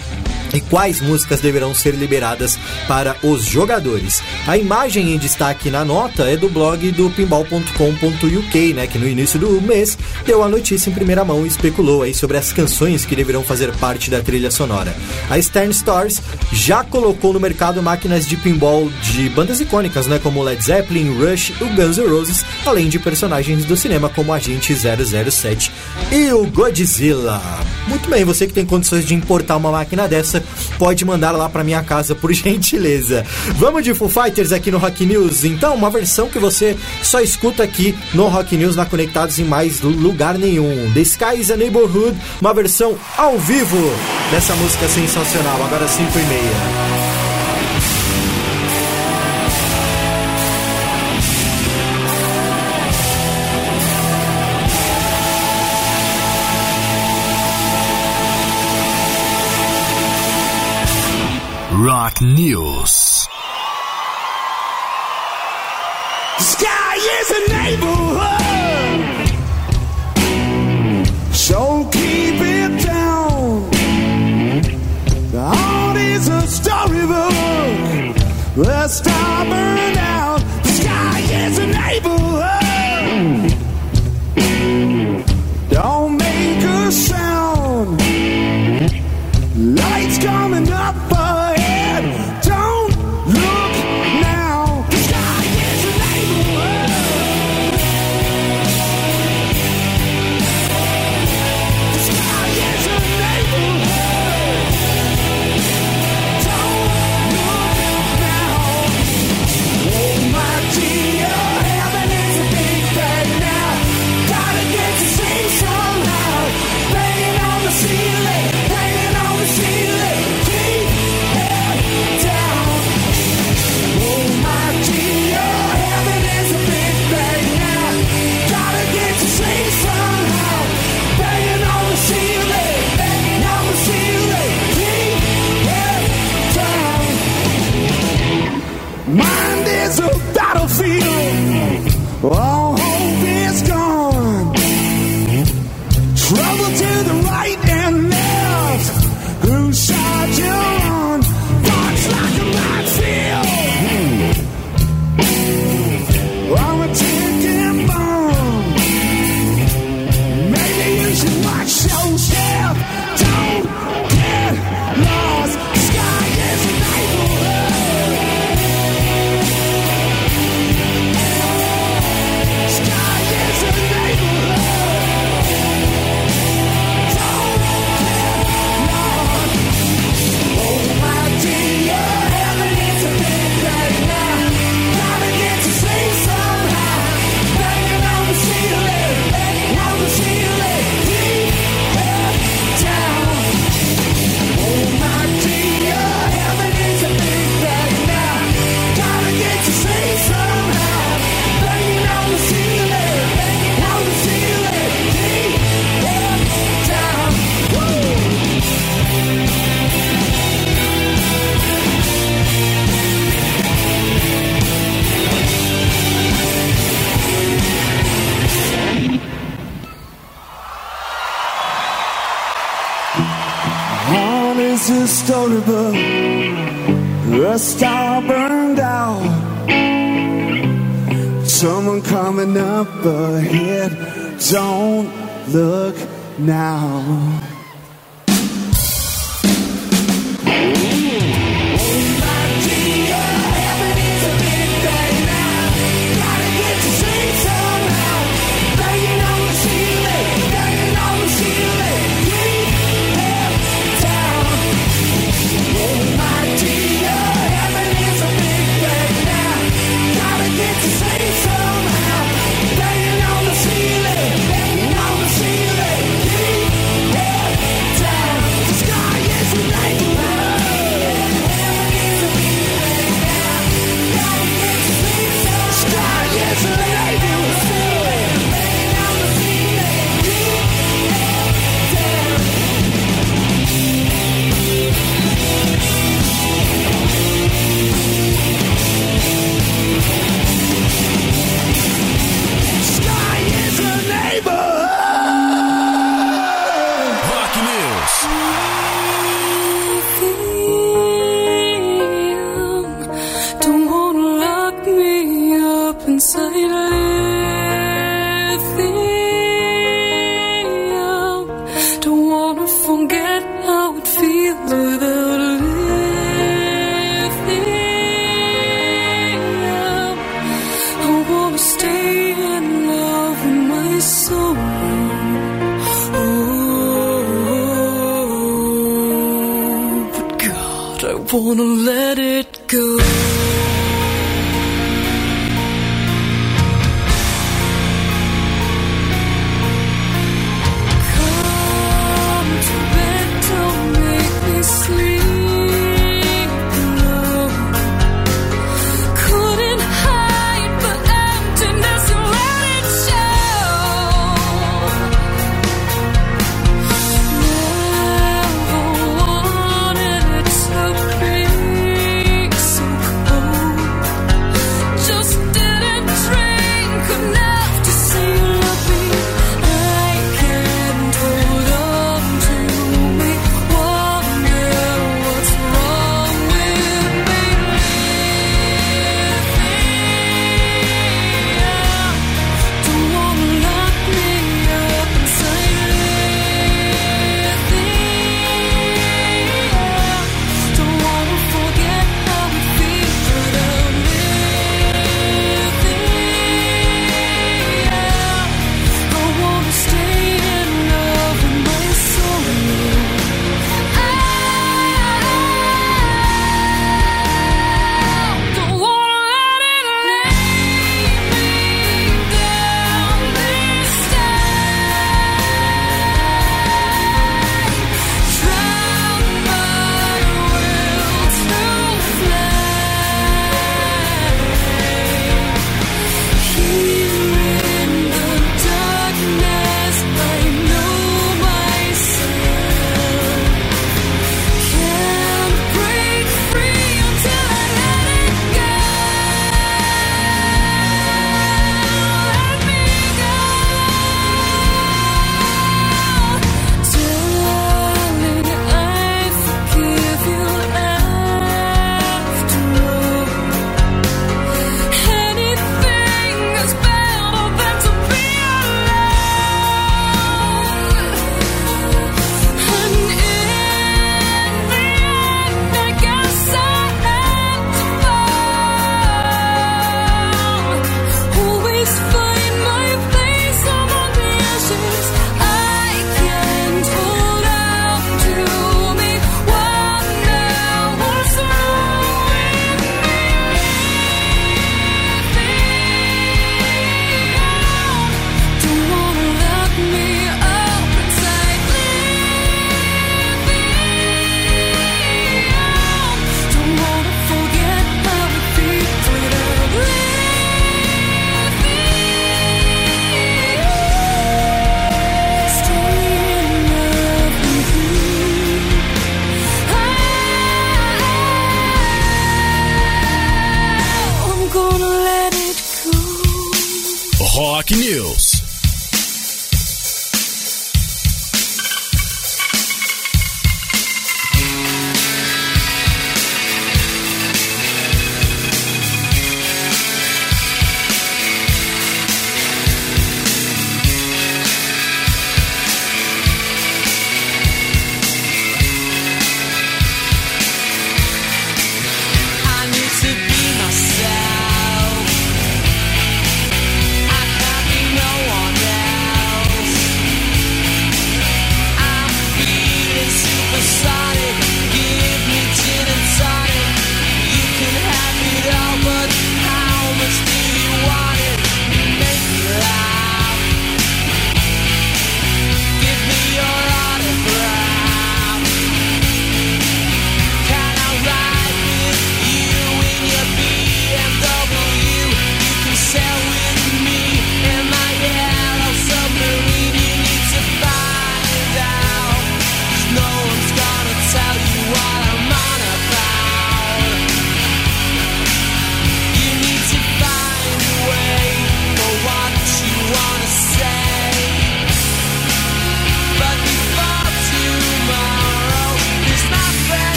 e quais músicas deverão ser liberadas para os jogadores. A imagem em destaque na nota é do blog do pinball.com.uk, né, que no início do mês deu a notícia em primeira mão e especulou aí sobre as canções que deverão fazer parte da trilha sonora. A Stern Stars já colocou no mercado máquinas de pinball de bandas icônicas, né, como Led Zeppelin, Rush o Guns N' Roses, além de personagens do cinema como Agente 007 e o Godzilla. Muito bem, você que tem condições de importar uma máquina dessa, pode mandar lá para minha casa por gentileza. Vamos de Foo Fighters aqui no Rock News, então, uma versão que você só escuta aqui no Rock News, na Conectados em mais lugar nenhum. The Sky a Neighborhood, uma versão ao vivo dessa música sensacional, agora 5 e meia. Rock News. Sky is a neighborhood. So keep it down. The heart is a storybook. The star a storybook. The star burned out. Someone coming up ahead. Don't look now.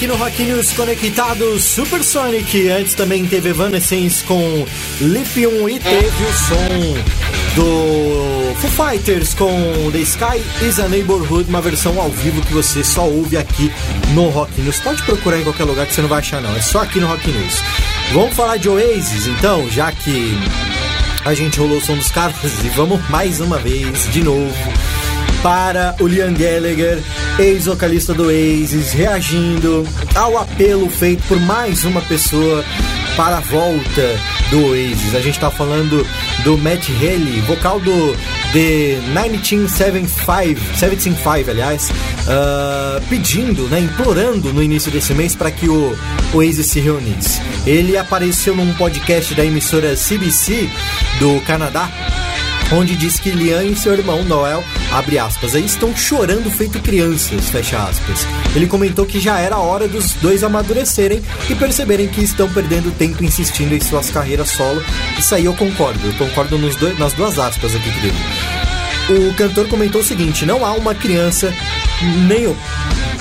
Aqui no Rock News Conectado Supersonic. Antes também teve Evanescence com Lithium e teve o som do Foo Fighters com The Sky is a Neighborhood, uma versão ao vivo que você só ouve aqui no Rock News. Pode procurar em qualquer lugar que você não vai achar não, é só aqui no Rock News. Vamos falar de Oasis então, já que a gente rolou o som dos caras e vamos mais uma vez, de novo, para o Liam Gallagher, ex-vocalista do Oasis, reagindo ao apelo feito por mais uma pessoa para a volta do Oasis. A gente está falando do Matt Healy, vocal do The 1975, 175, aliás, ah, pedindo, né, implorando no início desse mês para que o Oasis se reunisse. Ele apareceu num podcast da emissora CBC do Canadá, onde diz que Liam e seu irmão Noel, abre aspas, estão chorando feito crianças, fecha aspas. Ele comentou que já era hora dos dois amadurecerem e perceberem que estão perdendo tempo insistindo em suas carreiras solo. Isso aí eu concordo, eu concordo dois, nas duas aspas aqui dele. O cantor comentou o seguinte: não há uma criança, nem, o-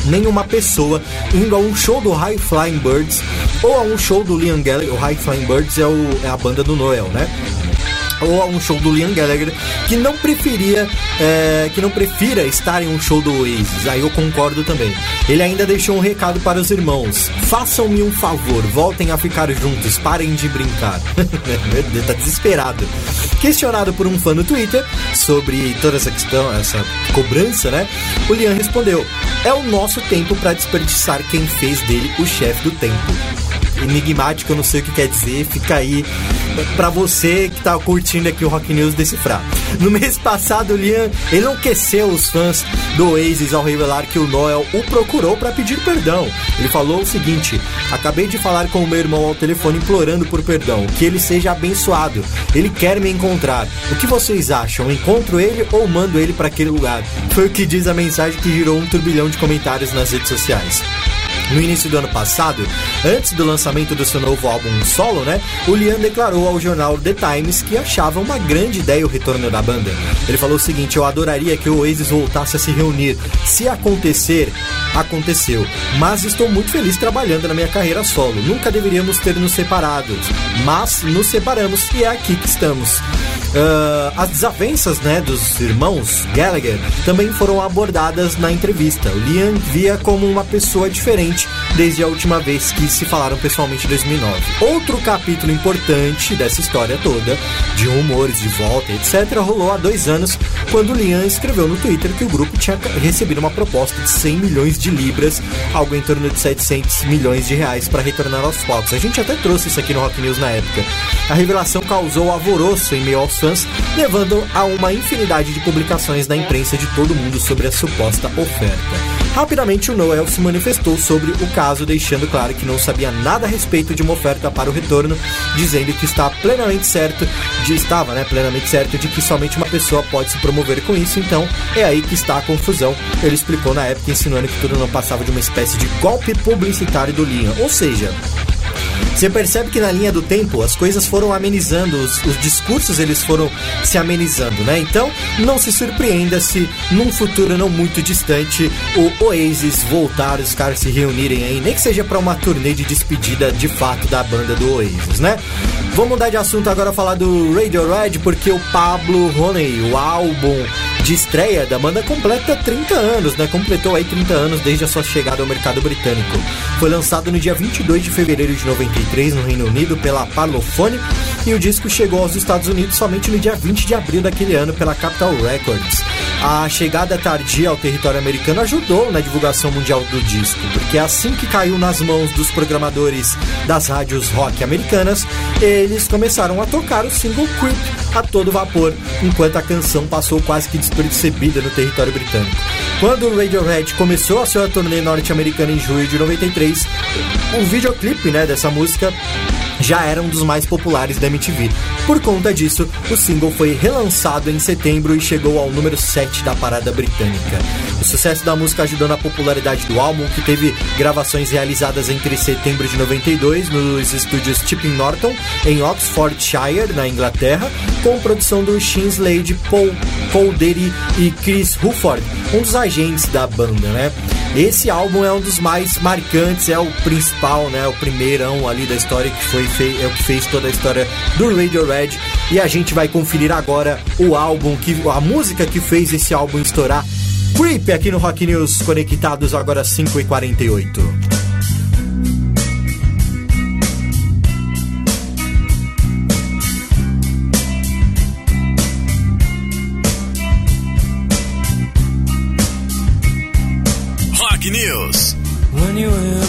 nem uma pessoa indo a um show do High Flying Birds ou a um show do Liam Gallagher. O High Flying Birds é, o- é a banda do Noel, né? Ou a um show do Liam Gallagher que não preferia é, que não prefira estar em um show do Oasis. Aí eu concordo também. Ele ainda deixou um recado para os irmãos: façam-me um favor, voltem a ficar juntos, parem de brincar. Deus, tá desesperado. Questionado por um fã no Twitter sobre toda essa questão, essa cobrança, né? O Liam respondeu: é o nosso tempo para desperdiçar quem fez dele o chefe do tempo enigmático, eu não sei o que quer dizer, fica aí pra você que tá curtindo aqui o Rock News decifrar. No mês passado, o Liam enlouqueceu os fãs do Oasis ao revelar que o Noel o procurou pra pedir perdão. Ele falou o seguinte: Acabei de falar com o meu irmão ao telefone implorando por perdão, que ele seja abençoado. Ele quer me encontrar. O que vocês acham? Encontro ele ou mando ele pra aquele lugar? Foi o que diz a mensagem que girou um turbilhão de comentários nas redes sociais. No início do ano passado, antes do lançamento do seu novo álbum solo, né? O Liam declarou ao jornal The Times que achava uma grande ideia o retorno da banda. Ele falou o seguinte: Eu adoraria que o Oasis voltasse a se reunir. Se acontecer, aconteceu. Mas estou muito feliz trabalhando na minha carreira solo. Nunca deveríamos ter nos separado, mas nos separamos e é aqui que estamos. Ah, as desavenças né, dos irmãos Gallagher também foram abordadas na entrevista. O Liam via como uma pessoa diferente desde a última vez que se falaram pessoalmente em 2009. Outro capítulo importante dessa história toda, de rumores de volta, etc., rolou há dois anos, quando o Liam escreveu no Twitter que o grupo tinha recebido uma proposta de 100 milhões de libras, algo em torno de 700 milhões de reais, para retornar aos palcos. A gente até trouxe isso aqui no Rock News na época. A revelação causou alvoroço em meio aos fãs, levando a uma infinidade de publicações na imprensa de todo mundo sobre a suposta oferta. Rapidamente o Noel se manifestou sobre sobre o caso, deixando claro que não sabia nada a respeito de uma oferta para o retorno, dizendo que está plenamente certo, de, estava né, plenamente certo de que somente uma pessoa pode se promover com isso, então é aí que está a confusão. Ele explicou na época, insinuando que tudo não passava de uma espécie de golpe publicitário do Liam, ou seja, você percebe que na linha do tempo as coisas foram amenizando, os, os, discursos eles foram se amenizando, né? Então não se surpreenda se num futuro não muito distante o Oasis voltar, os caras se reunirem aí, nem que seja para uma turnê de despedida de fato da banda do Oasis, né? Vamos mudar de assunto agora falar do Radiohead porque o Pablo Honey, o álbum de estreia da banda completa 30 anos, né? Completou aí 30 anos desde a sua chegada ao mercado britânico. Foi lançado no dia 22 de fevereiro de 93 no Reino Unido pela Parlophone e o disco chegou aos Estados Unidos somente no dia 20 de abril daquele ano pela Capitol Records. A chegada tardia ao território americano ajudou na divulgação mundial do disco, porque assim que caiu nas mãos dos programadores das rádios rock americanas, eles começaram a tocar o single Creep a todo vapor, enquanto a canção passou quase que despercebida no território britânico. Quando o Radiohead começou a sua turnê norte-americana em julho de 93, o videoclipe né, dessa música Cup. Já era um dos mais populares da MTV. Por conta disso, o single foi relançado em setembro e chegou ao número 7 da parada britânica. O sucesso da música ajudou na popularidade do álbum, que teve gravações realizadas entre setembro de 92 nos estúdios Chipping Norton, em Oxfordshire, na Inglaterra, com produção do Shin Slade, Paul, Diddy e Chris Rufford, um dos agentes da banda, né? Esse álbum é um dos mais marcantes, é o principal, né? O primeirão ali da história que foi é o que fez toda a história do Radiohead. E a gente vai conferir agora o álbum que a música que fez esse álbum estourar. Creep aqui no Rock News conectados agora 5 e 48. Rock News. When you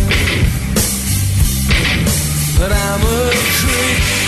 But I'm a creep.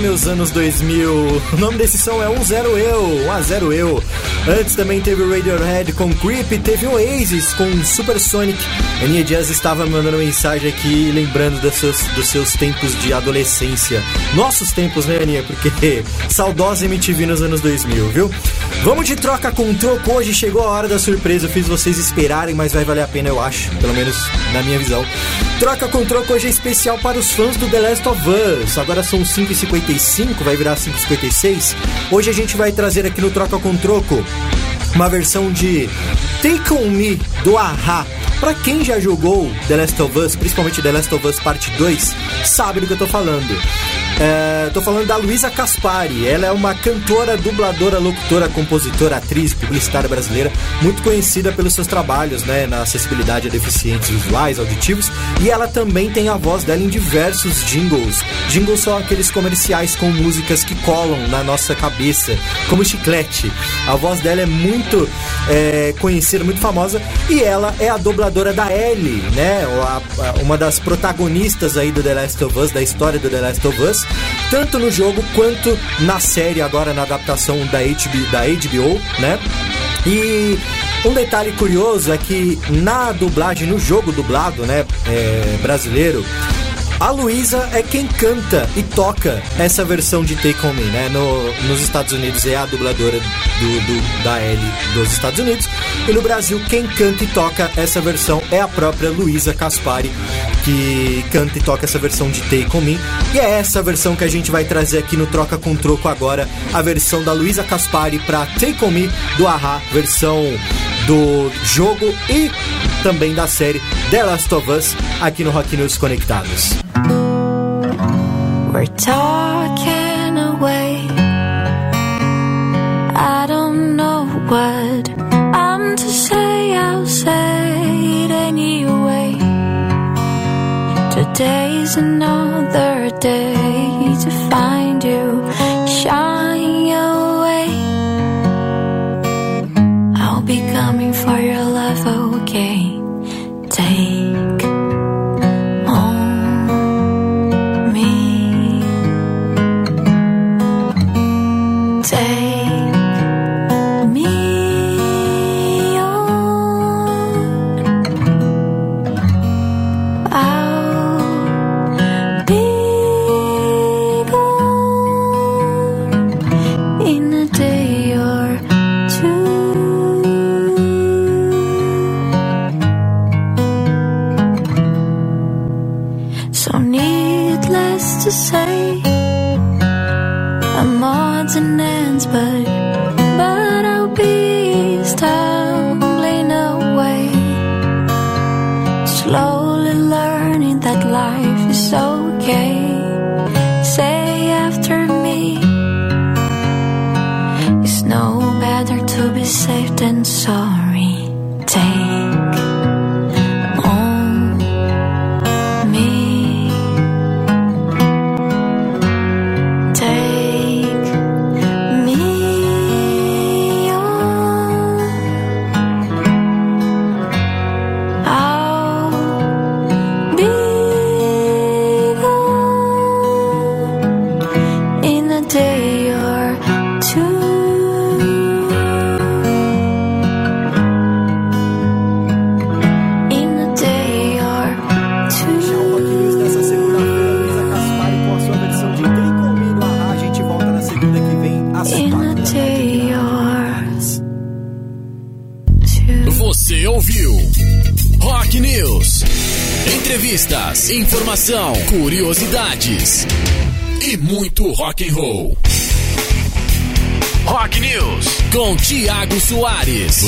meus anos 2000. O nome desse som é 10 Eu, 10 Eu. Antes também teve o Radiohead com Creep, teve o Oasis com Supersonic. Aninha Dias estava mandando mensagem aqui lembrando dos seus, dos seus tempos de adolescência. Nossos tempos, né, Aninha? Porque saudosa MTV nos anos 2000, viu? Vamos de troca com troco. Hoje chegou a hora da surpresa. Eu fiz vocês esperarem, mas vai valer a pena, eu acho. Pelo menos na minha visão. Troca com Troco hoje é especial para os fãs do The Last of Us. Agora são 5h55, vai virar 5h56. Hoje a gente vai trazer aqui no Troca com Troco uma versão de Take On Me do Aha. Pra quem já jogou The Last of Us, principalmente The Last of Us Parte 2, sabe do que eu tô falando. Uh, tô falando da Luísa Caspari. Ela é uma cantora, dubladora, locutora, compositora, atriz, publicitária brasileira, muito conhecida pelos seus trabalhos né, na acessibilidade a deficientes visuais, auditivos. E ela também tem a voz dela em diversos jingles. Jingles são aqueles comerciais com músicas que colam na nossa cabeça, como chiclete. A voz dela é muito é, conhecida, muito famosa. E ela é a dubladora da Ellie, né? Uma das protagonistas aí do The Last of Us, da história do The Last of Us tanto no jogo quanto na série, agora na adaptação da HBO, da HBO né? E um detalhe curioso é que na dublagem, no jogo dublado, né, é, brasileiro, a Luísa é quem canta e toca essa versão de Take On Me, né? No, nos Estados Unidos é a dubladora do, do- da Ellie dos Estados Unidos. E no Brasil, quem canta e toca essa versão é a própria Luísa Caspari, que canta e toca essa versão de Take On Me. E é essa versão que a gente vai trazer aqui no Troca com Troco agora, a versão da Luísa Caspari para Take On Me do Ahá, versão do jogo e também da série The Last of Us aqui no Rock News Conectados. We're talking away. I don't know what I'm to say. I'll say Today's another day to find you shine your way. I'll be coming for your love, okay? Informação, curiosidades e muito rock and roll. Rock News com Tiago Soares.